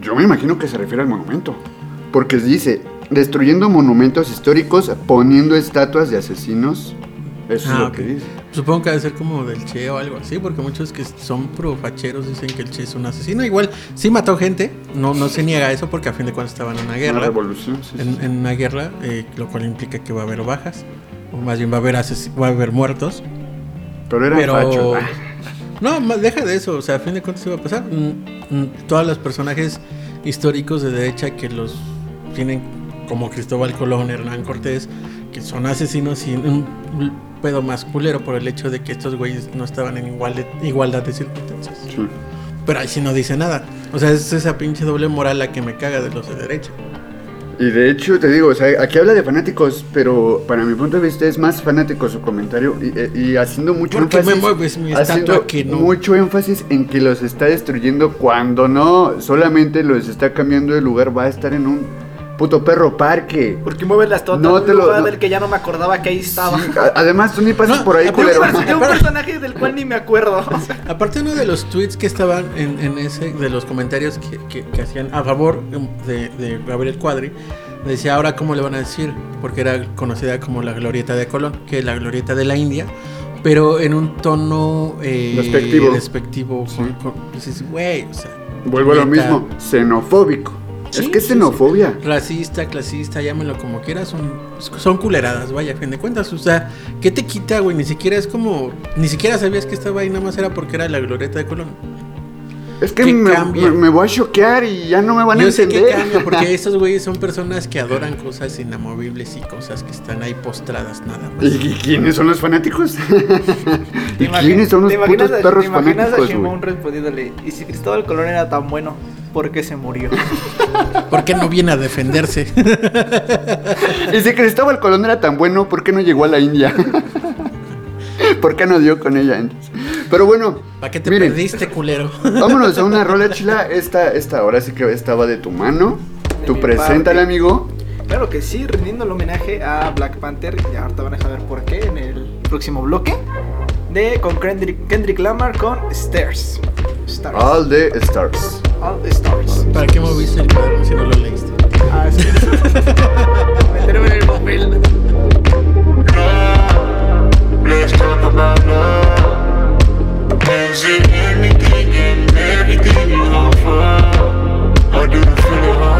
Yo me imagino que se refiere al monumento. Porque dice, destruyendo monumentos históricos, poniendo estatuas de asesinos. Eso es Ah, lo que dice. Supongo que debe ser como del Che o algo así, porque muchos que son profacheros dicen que el Che es un asesino. Igual, sí mató gente, no, no se niega eso porque a fin de cuentas estaban en una Una guerra. revolución, sí, sí. En, una guerra, eh, lo cual implica que va a haber bajas, o más bien va a haber, va a haber muertos. Pero era Pero. facho. No, más deja de eso. O sea, a fin de cuentas, ¿qué va a pasar? Mm, mm, todos los personajes históricos de derecha que los tienen, como Cristóbal Colón, Hernán Cortés, que son asesinos y un pedo más culero por el hecho de que estos güeyes no estaban en igual de- igualdad de circunstancias. Sí. Pero ahí sí no dice nada. O sea, es esa pinche doble moral la que me caga de los de derecha. Y de hecho, te digo, o sea, aquí habla de fanáticos, pero para mi punto de vista es más fanático su comentario y, eh, y haciendo mucho ¿Por qué me énfasis. mueves mi haciendo que no? mucho énfasis en que los está destruyendo cuando no, solamente los está cambiando de lugar, va a estar en un puto perro parque. ¿Por qué mueves las totas? No te lo- no. del que ya no me acordaba que ahí estaba. Sí, a- además, tú ni pasas No, por ahí, culero. de un personaje del cual ni me acuerdo. *laughs* *laughs* Aparte uno de los tweets que estaban en, en ese, de los comentarios que, que- que hacían a favor de, de Gabriel Cuadri, decía ahora cómo le van a decir, porque era conocida como la glorieta de Colón, que es la glorieta de la India, pero en un tono eh, Despectivo. despectivo, con- con- dices, güey, o sea, Vuelvo a lo mismo, xenofóbico. Sí, es que es xenofobia. Racista, clasista, llámelo como quieras, son, son culeradas, vaya, a fin de cuentas. O sea, ¿qué te quita, güey? Ni siquiera es como. Ni siquiera sabías que estaba ahí, nada más era porque era la glorieta de Colón. Es que ¿Qué me, me- me voy a choquear y ya no me van a Yo sé que entender. cambia, porque *laughs* estos güeyes son personas que adoran cosas inamovibles y cosas que están ahí postradas nada más. ¿Y, y quiénes son los fanáticos? *laughs* ¿Te ¿Y quiénes son los putos a- perros ¿Te imaginas a fanáticos, respondiéndole? Y si Cristóbal Colón era tan bueno, ¿por qué se murió? *laughs* ¿Por qué no viene a defenderse? Y si Cristóbal Colón era tan bueno, ¿por qué no llegó a la India? *laughs* ¿Por qué no dio con ella antes? Pero bueno, ¿Para qué te miren, perdiste, culero? *laughs* vámonos a una rola chila. Esta, esta ahora sí que estaba de tu mano. De Tú mi preséntala, parte. amigo. Claro que sí, rindiendo el homenaje a Black Panther, y ahorita van a saber por qué en el próximo bloque, de con Kendrick, Kendrick Lamar con Stairs. Stars. All the Stars. All the Stars. ¿Para qué moviste el cuadro si no lo leíste? Ah, sí. *laughs* Meterme en el papel. Let's talk about love. Is it anything and everything you offer? Or do you feel it hard,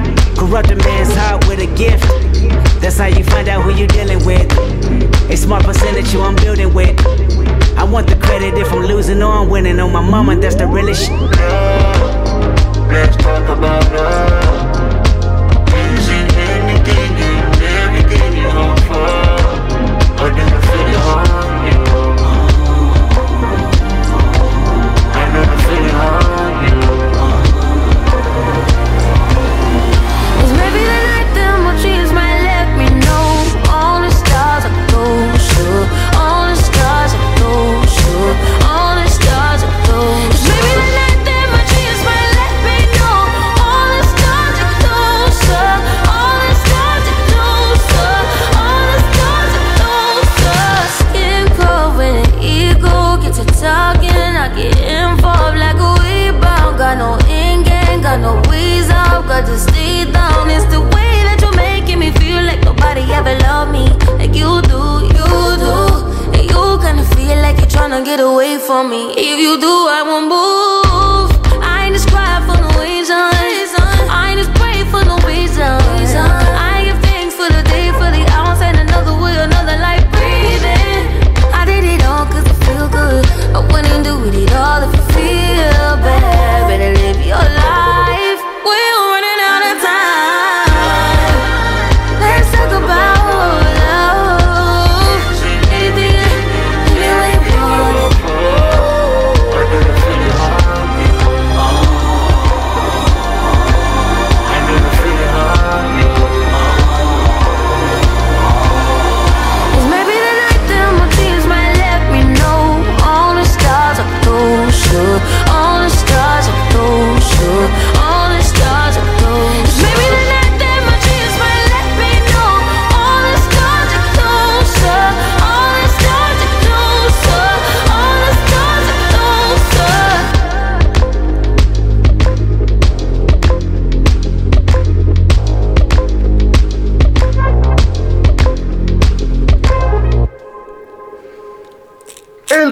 Corrupt a man's heart with a gift. That's how you find out who you're dealing with. A smart percentage you I'm building with. I want the credit if I'm losing or I'm winning. On my mama, that's the realest shit. Let's talk about love. Get away from me. If you do, I won't move.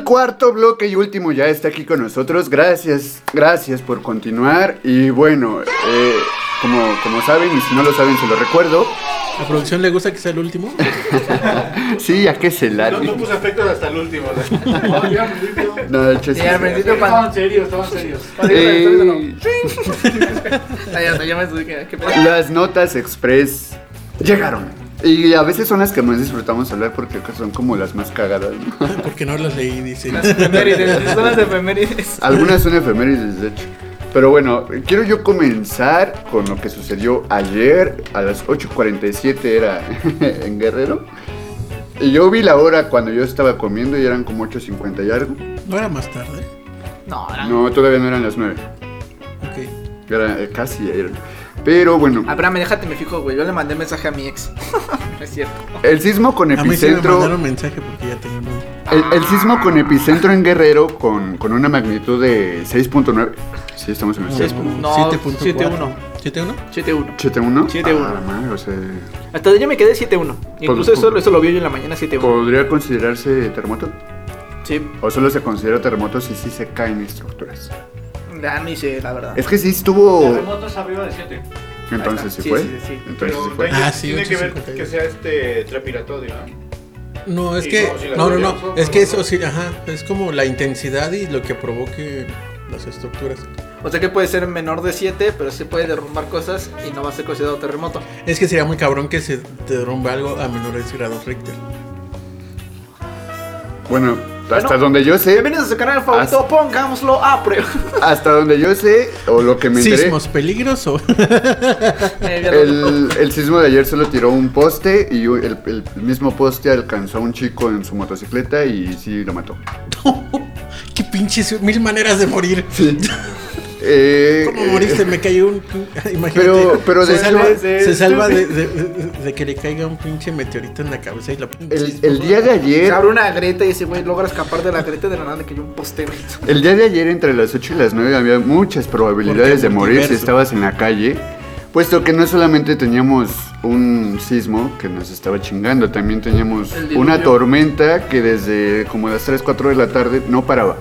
Cuarto bloque y último ya está aquí con nosotros. Gracias, gracias por continuar. Y bueno, eh, como, como saben, y si no lo saben, se lo recuerdo. ¿A producción le gusta que sea el último? *laughs* Sí, ¿a qué se la No, no puse efectos hasta el último. ¿no? *laughs* Ya. No, sí. Al principio Estaban serios, estaban serios. Eh, *laughs* las notas express llegaron. Y a veces son las que más disfrutamos hablar porque son como las más cagadas. ¿no? *laughs* Porque no las leí, dice. Las efemérides, *laughs* son las efemérides. Algunas son efemérides, de hecho. Pero bueno, quiero yo comenzar con lo que sucedió ayer a las 8.47 era *laughs* en Guerrero. Y yo vi la hora cuando yo estaba comiendo y eran como 8.50 y algo. No era más tarde. No, era... No, todavía no eran las 9. Ok. Era, eh, casi eran. Pero bueno, Abraham, déjate, me fijo, güey. Yo le mandé mensaje a mi ex. no *laughs* es cierto. el sismo con A mí sí me epicentro... mandaron mensaje porque ya tengo. El, el sismo con epicentro en Guerrero con, con una magnitud de 6.9. Sí, estamos en el Seis 6. No, 7-1. 7-1. 7-1. 7.1. 7-1. Ah, la madre, o sea, Hasta yo me quedé 7-1. Incluso Pues, eso, eso lo vi yo en la mañana 7-1. ¿podría considerarse terremoto? Sí, ¿O solo se considera terremoto si sí se caen estructuras? Ya ni sé, la verdad. Es que sí estuvo. Terremotos arriba de 7. Entonces sí Sí, fue. sí, sí. Entonces sí Pero fue. tiene- Ah, sí, tiene que ver 8.52. que sea este trepidatorio, ¿no? No, es que. no, No, no, no. Es que eso sí, ajá. Es como la intensidad y lo que provoque las estructuras. O sea que puede ser menor de 7, pero sí puede derrumbar cosas y no va a ser considerado terremoto. Es que sería muy cabrón que se derrumbe algo a menores grados Richter. Bueno, hasta Bueno, donde yo sé. Bienvenidos a su canal favorito, pongámoslo a prueba. *laughs* Hasta donde yo sé, o lo que me enteré. Sismos peligroso. *laughs* El, el sismo de ayer solo tiró un poste y el, el mismo poste alcanzó a un chico en su motocicleta y sí lo mató. *laughs* Qué pinches mil maneras de morir. Eh, ¿Cómo eh, moriste? Me cayó un. *laughs* Imagínate. Pero- pero se de salva, hecho- se salva de, de- de- de que le caiga un pinche meteorito en la cabeza y la pinche. El, el día de Se ayer, abre una grieta y ese güey logra escapar de la grieta y de la nada le cayó un poste, el día de ayer entre las 8 y las 9 había muchas probabilidades de morir si estabas en la calle, puesto que no solamente teníamos un sismo que nos estaba chingando, también teníamos una tormenta que desde como las 3, 4 de la tarde no paraba.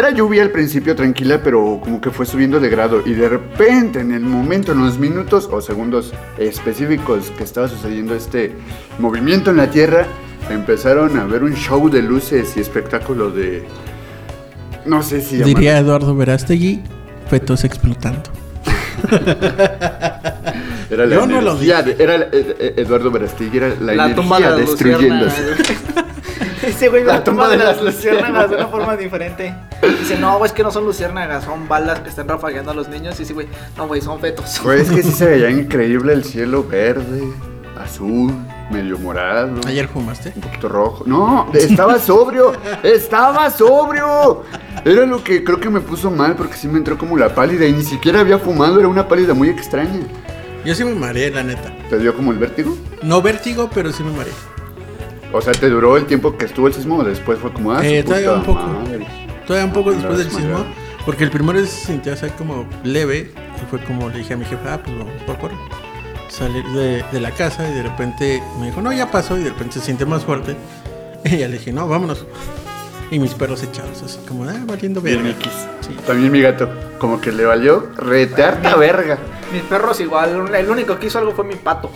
Era lluvia al principio tranquila, pero como que fue subiendo de grado y de repente en el momento, en los minutos o segundos específicos que estaba sucediendo este movimiento en la Tierra, empezaron a ver un show de luces y espectáculo de... No sé si... llamarlo- Diría Eduardo Verástegui, fetos explotando. Era la Yo no lo de- era eh, eh, Eduardo Verastegui, era la, La de energía destruyéndose. *laughs* Ese güey la, tumba de las luciérnagas de una forma diferente. Dice, no, güey, es que no son luciérnagas, son balas que están rafagueando a los niños. Y sí, güey, no, güey, son fetos. Pues es que sí se veía *laughs* increíble el cielo verde, azul, medio morado. ¿Ayer fumaste? Un poquito rojo. No, estaba sobrio. *laughs* estaba sobrio. Era lo que creo que me puso mal porque sí me entró como la pálida y ni siquiera había fumado. Era una pálida muy extraña. Yo sí me mareé, la neta. ¿Te dio como el vértigo? No vértigo, pero sí me mareé. O sea, ¿te duró el tiempo que estuvo el sismo o después fue como, ah, Eh, todavía un poco. madre? Todavía un poco después del sismo. Porque el primero se sintió así como leve. Y fue como le dije a mi jefa, ah, pues vamos por acuerdo. Salir de, de la casa y de repente me dijo, no, ya pasó. Y de repente se siente más fuerte. *laughs* Y ya le dije, no, vámonos. Y mis perros echados así como, ah, valiendo Bien verga. Sí. También mi gato, como que le valió retearta verga. Mis perros igual, el único que hizo algo fue mi pato.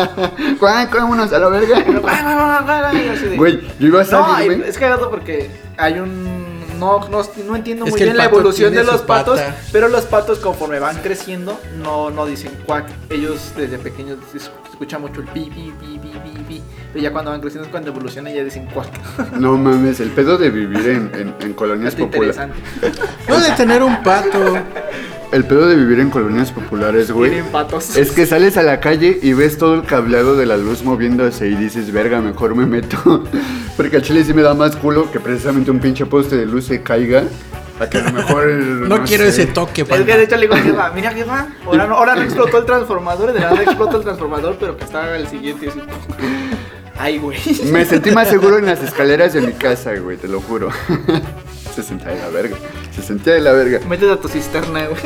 *laughs* Vámonos a la verga. Güey, yo iba a No, salir, hay- es cagado porque hay un. No, no, no entiendo Es muy bien la evolución de los patos, pata. pero los patos conforme van creciendo no, no dicen cuac. Ellos desde pequeños es- escuchan mucho el pi, pi, pi, pi, pi, pi. Pero ya cuando van creciendo es cuando evolucionan y ya dicen cuac. No mames, el pedo de vivir en, en- en colonias populares. interesante. No de tener un pato. El pedo de vivir en colonias populares, güey. Tienen patos. Es que sales a la calle y ves todo el cableado de la luz moviéndose y dices, verga, mejor me meto. *laughs* Porque al chile sí me da más culo que precisamente un pinche poste de luz se caiga. A que a lo mejor. No, quiero sé. ese toque, Es que de hecho le digo a mi jefa, mira jefa, ahora no, ahora no explotó el transformador, de nada explotó el transformador, pero que estaba el siguiente y así. Ay, güey. *laughs* Me sentí más seguro en las escaleras de mi casa, güey, te lo juro. *laughs* Se sentía de la verga. Se sentía de la verga. Metes a tu cisterna, güey.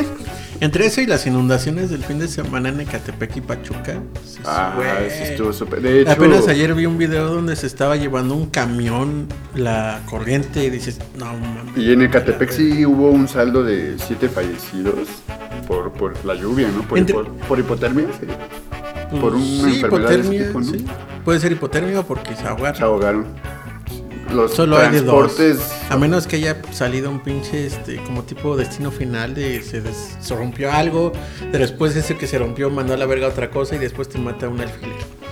Entre eso y las inundaciones del fin de semana en Ecatepec y Pachuca. sí, Ah, güey. sí estuvo súper. De hecho. Apenas ayer vi un video donde se estaba llevando un camión la corriente y dices, no mames. Y en Ecatepec sí hubo un saldo de siete fallecidos por, por la lluvia, ¿no? Por, Entre- hipo- por hipotermia, sí. Pues, por una sí, enfermedad de ese hipotermia, tipo, ¿no? sí. Puede ser hipotermia o porque se ahogaron. Se ahogaron. Los Solo hay de dos. A menos que haya salido un pinche, este, como tipo destino final de se, des- se rompió algo, de después ese que se rompió mandó a la verga otra cosa y después te mata un alfiler. *laughs*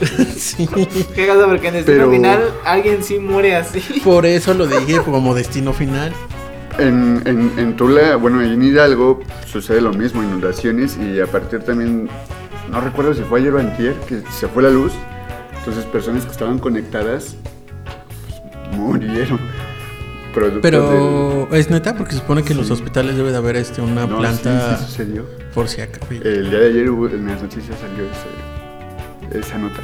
*laughs* sí. Qué gato, porque en el destino Pero- final alguien sí muere así. Por eso lo dije como destino final. En, en, en Tula, bueno, en Hidalgo sucede lo mismo, inundaciones y a partir también, no recuerdo si fue ayer o antier, que se fue la luz, entonces personas que estaban conectadas pues, murieron. Pero es neta porque se supone que en los hospitales debe de haber este una del- No, planta sí, sí sucedió. por si acá. El día de ayer hubo- en las noticias salió esa nota.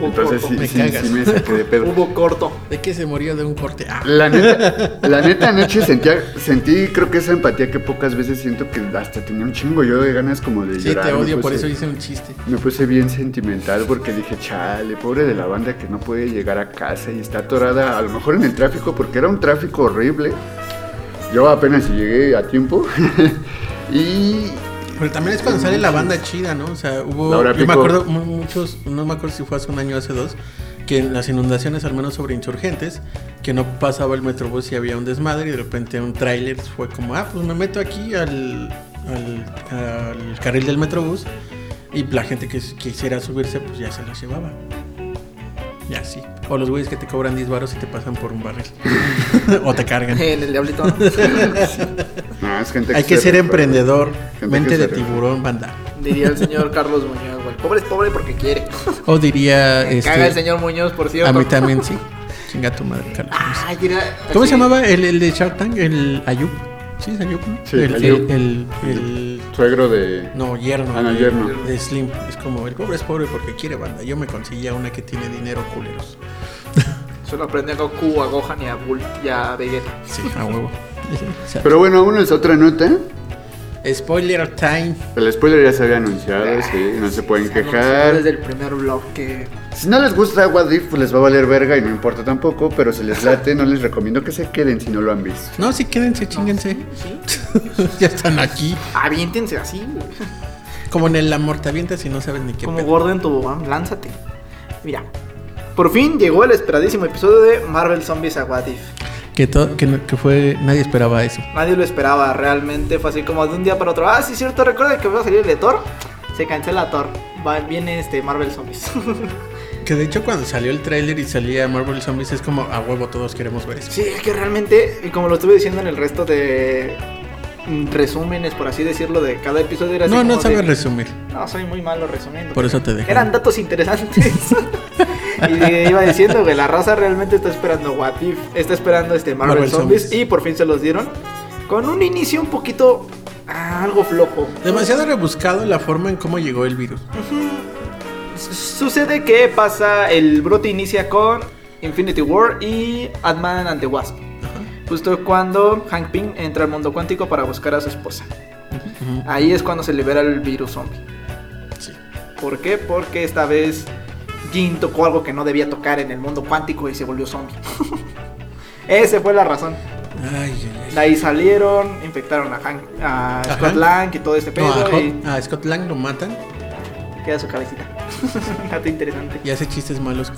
Oh, Entonces sí, me sí, sí me saqué de pedo. *laughs* Hubo corto. ¿De qué se murió de un corte? Ah, La neta, *laughs* la neta anoche sentía, sentí creo que esa empatía que pocas veces siento que hasta tenía un chingo yo de ganas como de sí, llorar. te me odio, por eso hice un chiste. Me puse bien sentimental porque dije, chale, pobre de la banda que no puede llegar a casa y está atorada, a lo mejor en el tráfico, porque era un tráfico horrible. Yo apenas llegué a tiempo. *laughs* y Pero también es cuando sale la banda chida, ¿no? O sea, hubo. Yo me acuerdo mu- muchos, no me acuerdo si fue hace un año o hace dos, que en las inundaciones, al menos sobre insurgentes, que no pasaba el metrobús y había un desmadre y de repente un tráiler fue como, ah, pues me meto aquí al, al, al carril del metrobús y la gente que quisiera subirse, pues ya se las llevaba. Y así. O los güeyes que te cobran 10 baros y te pasan por un barril. *laughs* o te cargan. En el diablito. no, *laughs* es gente Hay que se ser emprendedor, mente de tiburón, banda. Diría el señor *laughs* Carlos Muñoz, güey. Pobre es pobre porque quiere. O diría. Me este, caga el señor Muñoz, por cierto. A mí también, sí. Chinga tu madre, Carlos. Ay, mira, ¿Cómo se llamaba el, el de Shark Tank? El Ayub. Sí, ¿no? Sí, el, Ayub. El, el, el- Suegro de... No, yerno. No, de, yerno. de Slim. Es como, el pobre es pobre porque quiere banda. Yo me conseguía una que tiene dinero culeros. *laughs* Solo aprende a Goku, a Gohan y a Bull y a Vegeta. Sí, a huevo. Pero bueno, uno es otra nota. Spoiler time. El spoiler ya se había anunciado, sí, no se pueden quejar. Desde el primer blog que... Si no les gusta What If, pues les va a valer verga y no importa tampoco, pero si les late, no les recomiendo que se queden si no lo han visto. No, sí, quédense, chinguense. ¿Sí? *laughs* ya están aquí. Aviéntense así, güey. Como en el amor te avientas y no sabes ni qué Como pedo. gordo en tobogán, lánzate. Mira. Por fin llegó el esperadísimo episodio de Marvel Zombies a What If. Que, to- que, que fue. Nadie esperaba eso. Nadie lo esperaba, realmente fue así como de un día para otro. Ah, sí, cierto, recuerda que va a salir el de Thor. Se cancela Thor. Va, viene este Marvel Zombies. *laughs* Que de hecho cuando salió el tráiler y salía Marvel Zombies es como a huevo todos queremos ver eso. sí, es que realmente, y como lo estuve diciendo en el resto de resúmenes, por así decirlo, de cada episodio era No, no de- sabes resumir. No, soy muy malo resumiendo. Por eso te dejé. Eran datos interesantes. *laughs* y iba diciendo, güey, la raza realmente está esperando What If, está esperando este Marvel, Marvel Zombies, Zombies. y por fin se los dieron con un inicio un poquito ah, algo flojo. Demasiado rebuscado la forma en cómo llegó el virus. Sucede que pasa, el brote inicia con Infinity War y Ant-Man and the Wasp. Justo cuando Hank Pym entra al mundo cuántico para buscar a su esposa. Ahí es cuando se libera el virus zombie. Sí. ¿Por qué? Porque esta vez Jean tocó algo que no debía tocar en el mundo cuántico y se volvió zombie. *laughs* Esa fue la razón. Ay, ay, ay. De ahí salieron, infectaron a, Hank, a Ajá. Scott Lang y todo este pedo. No, a, y a Scott Lang lo matan queda su cabecita. *laughs* Dato interesante. y hace chistes malos.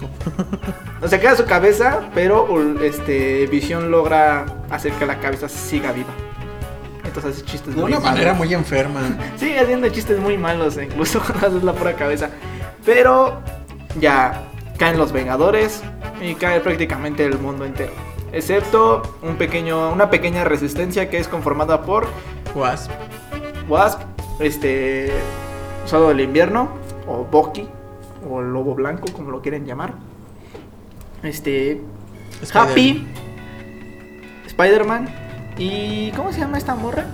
O sea, queda su cabeza, pero este Visión logra hacer que la cabeza siga viva. Entonces hace chistes De muy una malos. manera muy enferma. *laughs* Sigue haciendo chistes muy malos, eh, incluso cuando *laughs* haces la pura cabeza. Pero ya caen los Vengadores y cae prácticamente el mundo entero. Excepto un pequeño, una pequeña resistencia que es conformada por Wasp. Wasp, este Soldado del Invierno, o Bucky, o Lobo Blanco, como lo quieren llamar. Este. Spider- Happy, Spider-Man y. ¿Cómo se llama esta morra?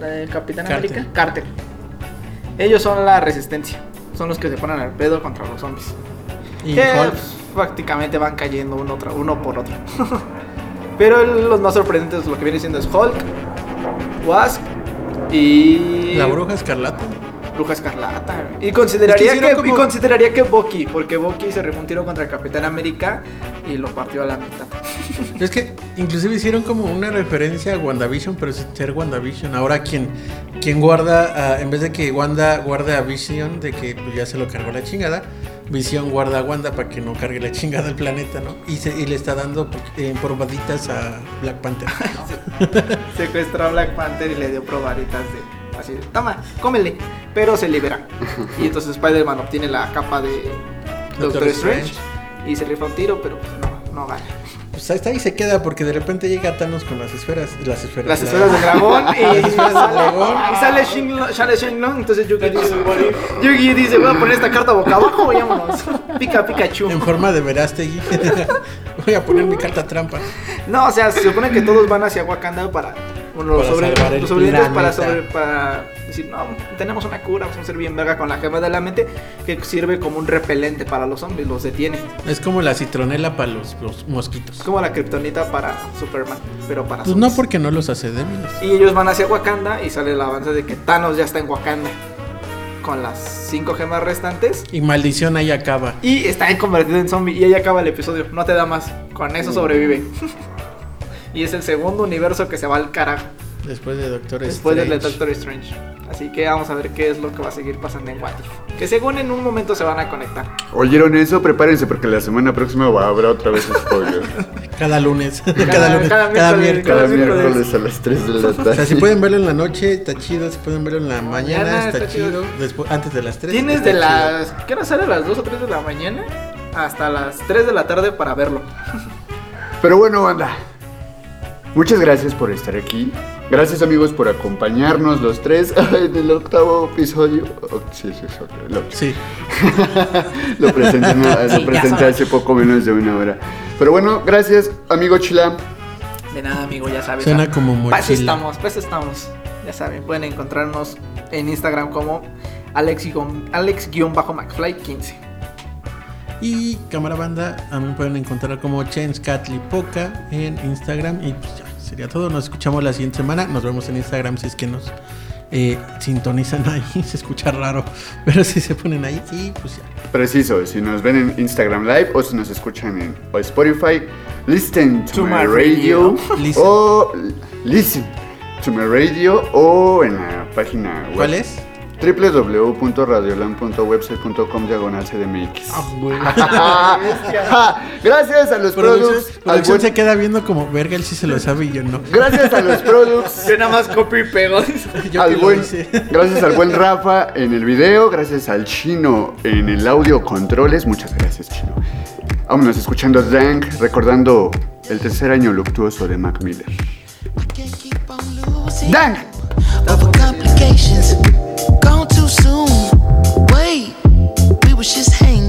La de Capitán Carter. América. Carter. Ellos son la resistencia. Son los que se ponen al pedo contra los zombies. Y que Hulk. pues, prácticamente van cayendo uno, otro- uno por otro. *laughs* Pero el- los más sorprendentes lo que viene siendo es Hulk, Wasp y. La bruja escarlata. Bruja Escarlata. Y consideraría Es que que, y consideraría que Bucky, porque Bucky se rifó un tiro contra el Capitán América y lo partió a la mitad. *laughs* Es que inclusive hicieron como una referencia a WandaVision, pero sin ser WandaVision. Ahora quien, quien guarda, ah, en vez de que Wanda guarde a Vision, de que pues, ya se lo cargó la chingada, Vision guarda a Wanda para que no cargue la chingada al planeta, ¿no? Y, se, y le está dando eh, probaditas a Black Panther. *laughs* Secuestró a Black Panther y le dio probaditas de. Así, de, toma, cómele. Pero se libera. *laughs* Y entonces Spider-Man obtiene la capa de Doctor, Doctor Strange, y se rifa un tiro, pero pues, no, no gana. Pues ahí está y se queda porque de repente llega Thanos con las esferas. Las esferas. Las la- esferas del dragón *laughs* y, Las esferas del dragón. y sale Shinlong, sale Shenlong, entonces Yugi dice, Yugi dice, voy a poner esta carta boca abajo vámonos. *laughs* Pica Pikachu. En forma de Verástegui. Voy a poner mi carta trampa. No, o sea, se supone que todos van hacia Wakanda para Bueno, los, sobre- los sobrevivientes para, sobre- para decir, no, tenemos una cura, vamos a ser bien verga con la gema de la mente, que sirve como un repelente para los zombies, los detiene. Es como la citronela para los, los mosquitos. Es como la kriptonita para Superman, pero para Pues no porque no los hace débiles. Y ellos van hacia Wakanda y sale el avance de que Thanos ya está en Wakanda con las cinco gemas restantes. Y maldición ahí acaba. Y está convertido en zombie y ahí acaba el episodio. No te da más. Con eso sobrevive. *laughs* y es el segundo universo que se va al carajo. Después de Doctor Después del de Strange. Doctor Strange. Así que vamos a ver qué es lo que va a seguir pasando en What If. Que según en un momento se van a conectar. ¿Oyeron eso? Prepárense porque la semana próxima va a haber otra vez spoiler. *laughs* Cada lunes. Cada, *laughs* Cada- lunes. cada Cada, miércoles. Cada miércoles. a las 3 de la tarde. O sea, si pueden verlo en la noche, está chido. Si pueden verlo en la mañana, Mañana está, está chido. chido. Después, antes de las 3. Tienes de las. ¿Qué hora sale? ¿A las 2 o 3 de la mañana? Hasta las 3 de la tarde para verlo. Pero bueno, banda. Muchas gracias por estar aquí. Gracias amigos por acompañarnos los tres *laughs* en el octavo episodio. Oh, sí, sí, sí, lo- Sí. *laughs* Lo presenté, no, lo Sí, ya presenté sabes. hace poco menos de una hora. Pero bueno, gracias, amigo Chila. De nada, amigo, ya saben. Suena como Pues mochila. estamos, pues estamos. Ya saben, pueden encontrarnos en Instagram como Alex-McFly15. Y cámara banda, también pueden encontrar como Chance Catlipoca en Instagram. Y pues ya, sería todo. Nos escuchamos la siguiente semana. Nos vemos en Instagram si es que nos eh, sintonizan ahí. *laughs* Se escucha raro, pero si se ponen ahí. Y pues ya. Preciso, si nos ven en Instagram Live o si nos escuchan en o Spotify, listen to, To my, my radio, Listen. o listen to my radio o en la página web. ¿Cuál es? www.radiolan.website.com diagonal CDMX. Ah, *laughs* Gracias a los products. al producción buen- se queda viendo como verga, él sí se lo sabe y yo no. *laughs* Gracias a los products. Yo nada más copio y pego. *laughs* Buen- gracias al buen Rafa en el video, gracias al chino en el audio controles, muchas gracias chino. Vámonos escuchando Dank, recordando el tercer año luctuoso de Mac Miller. Dank. Soon. Wait, we was just hanging.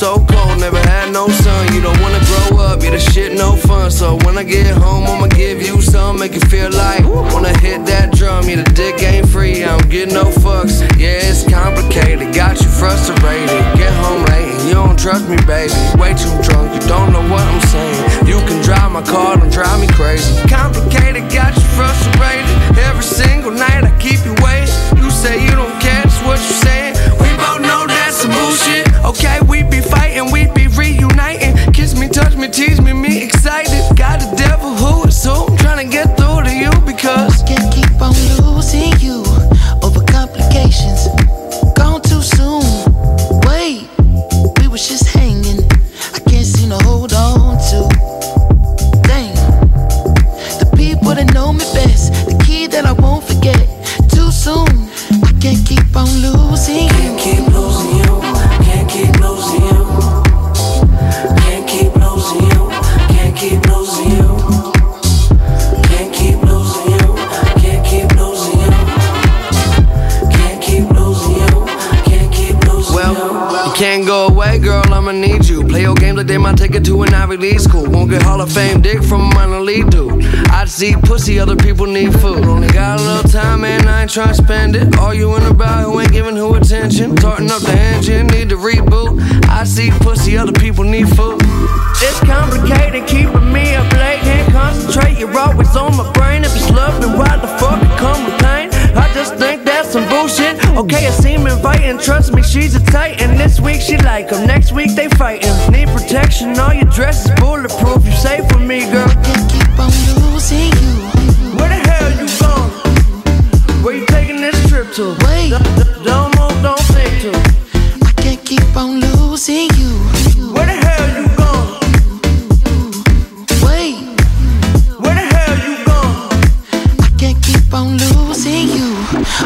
So cold. Never had no son, you don't wanna grow up, yeah the shit no fun. So when I get home, I'ma give you some, make you feel like wanna hit that drum. Yeah the dick ain't free, I don't no fucks. Yeah it's complicated, got you frustrated. Get home late and you don't trust me, baby. Way too drunk, you don't know what I'm saying. You can drive my car, don't drive me crazy. Complicated, got you frustrated. Every single night I away, girl. I'ma need you. Play your games like they might take it to an Ivy League school. Won't get Hall of Fame dick from a minor league dude. I see pussy, other people need food. Only got a little time, and I ain't trying to spend it. All you in about who ain't giving who attention. Tarting up the engine, need to reboot. I see pussy, other people need food. It's complicated, keeping me up late. Can't concentrate, you're always on my brain. If it's love, then why the fuck you come with pain? I just think that's some bullshit. Okay, it seem inviting, trust me, she's a titan. This week she like 'em, next week they fighting. Need protection, all your dress is bulletproof. You safe with me, girl. Can't keep on losing you. Where the hell you gone? Where you taking this trip to. Wait, don't move, don't think to. I can't keep on losing you. Where the hell you gone? Wait, where the hell you gone? I can't keep on losing you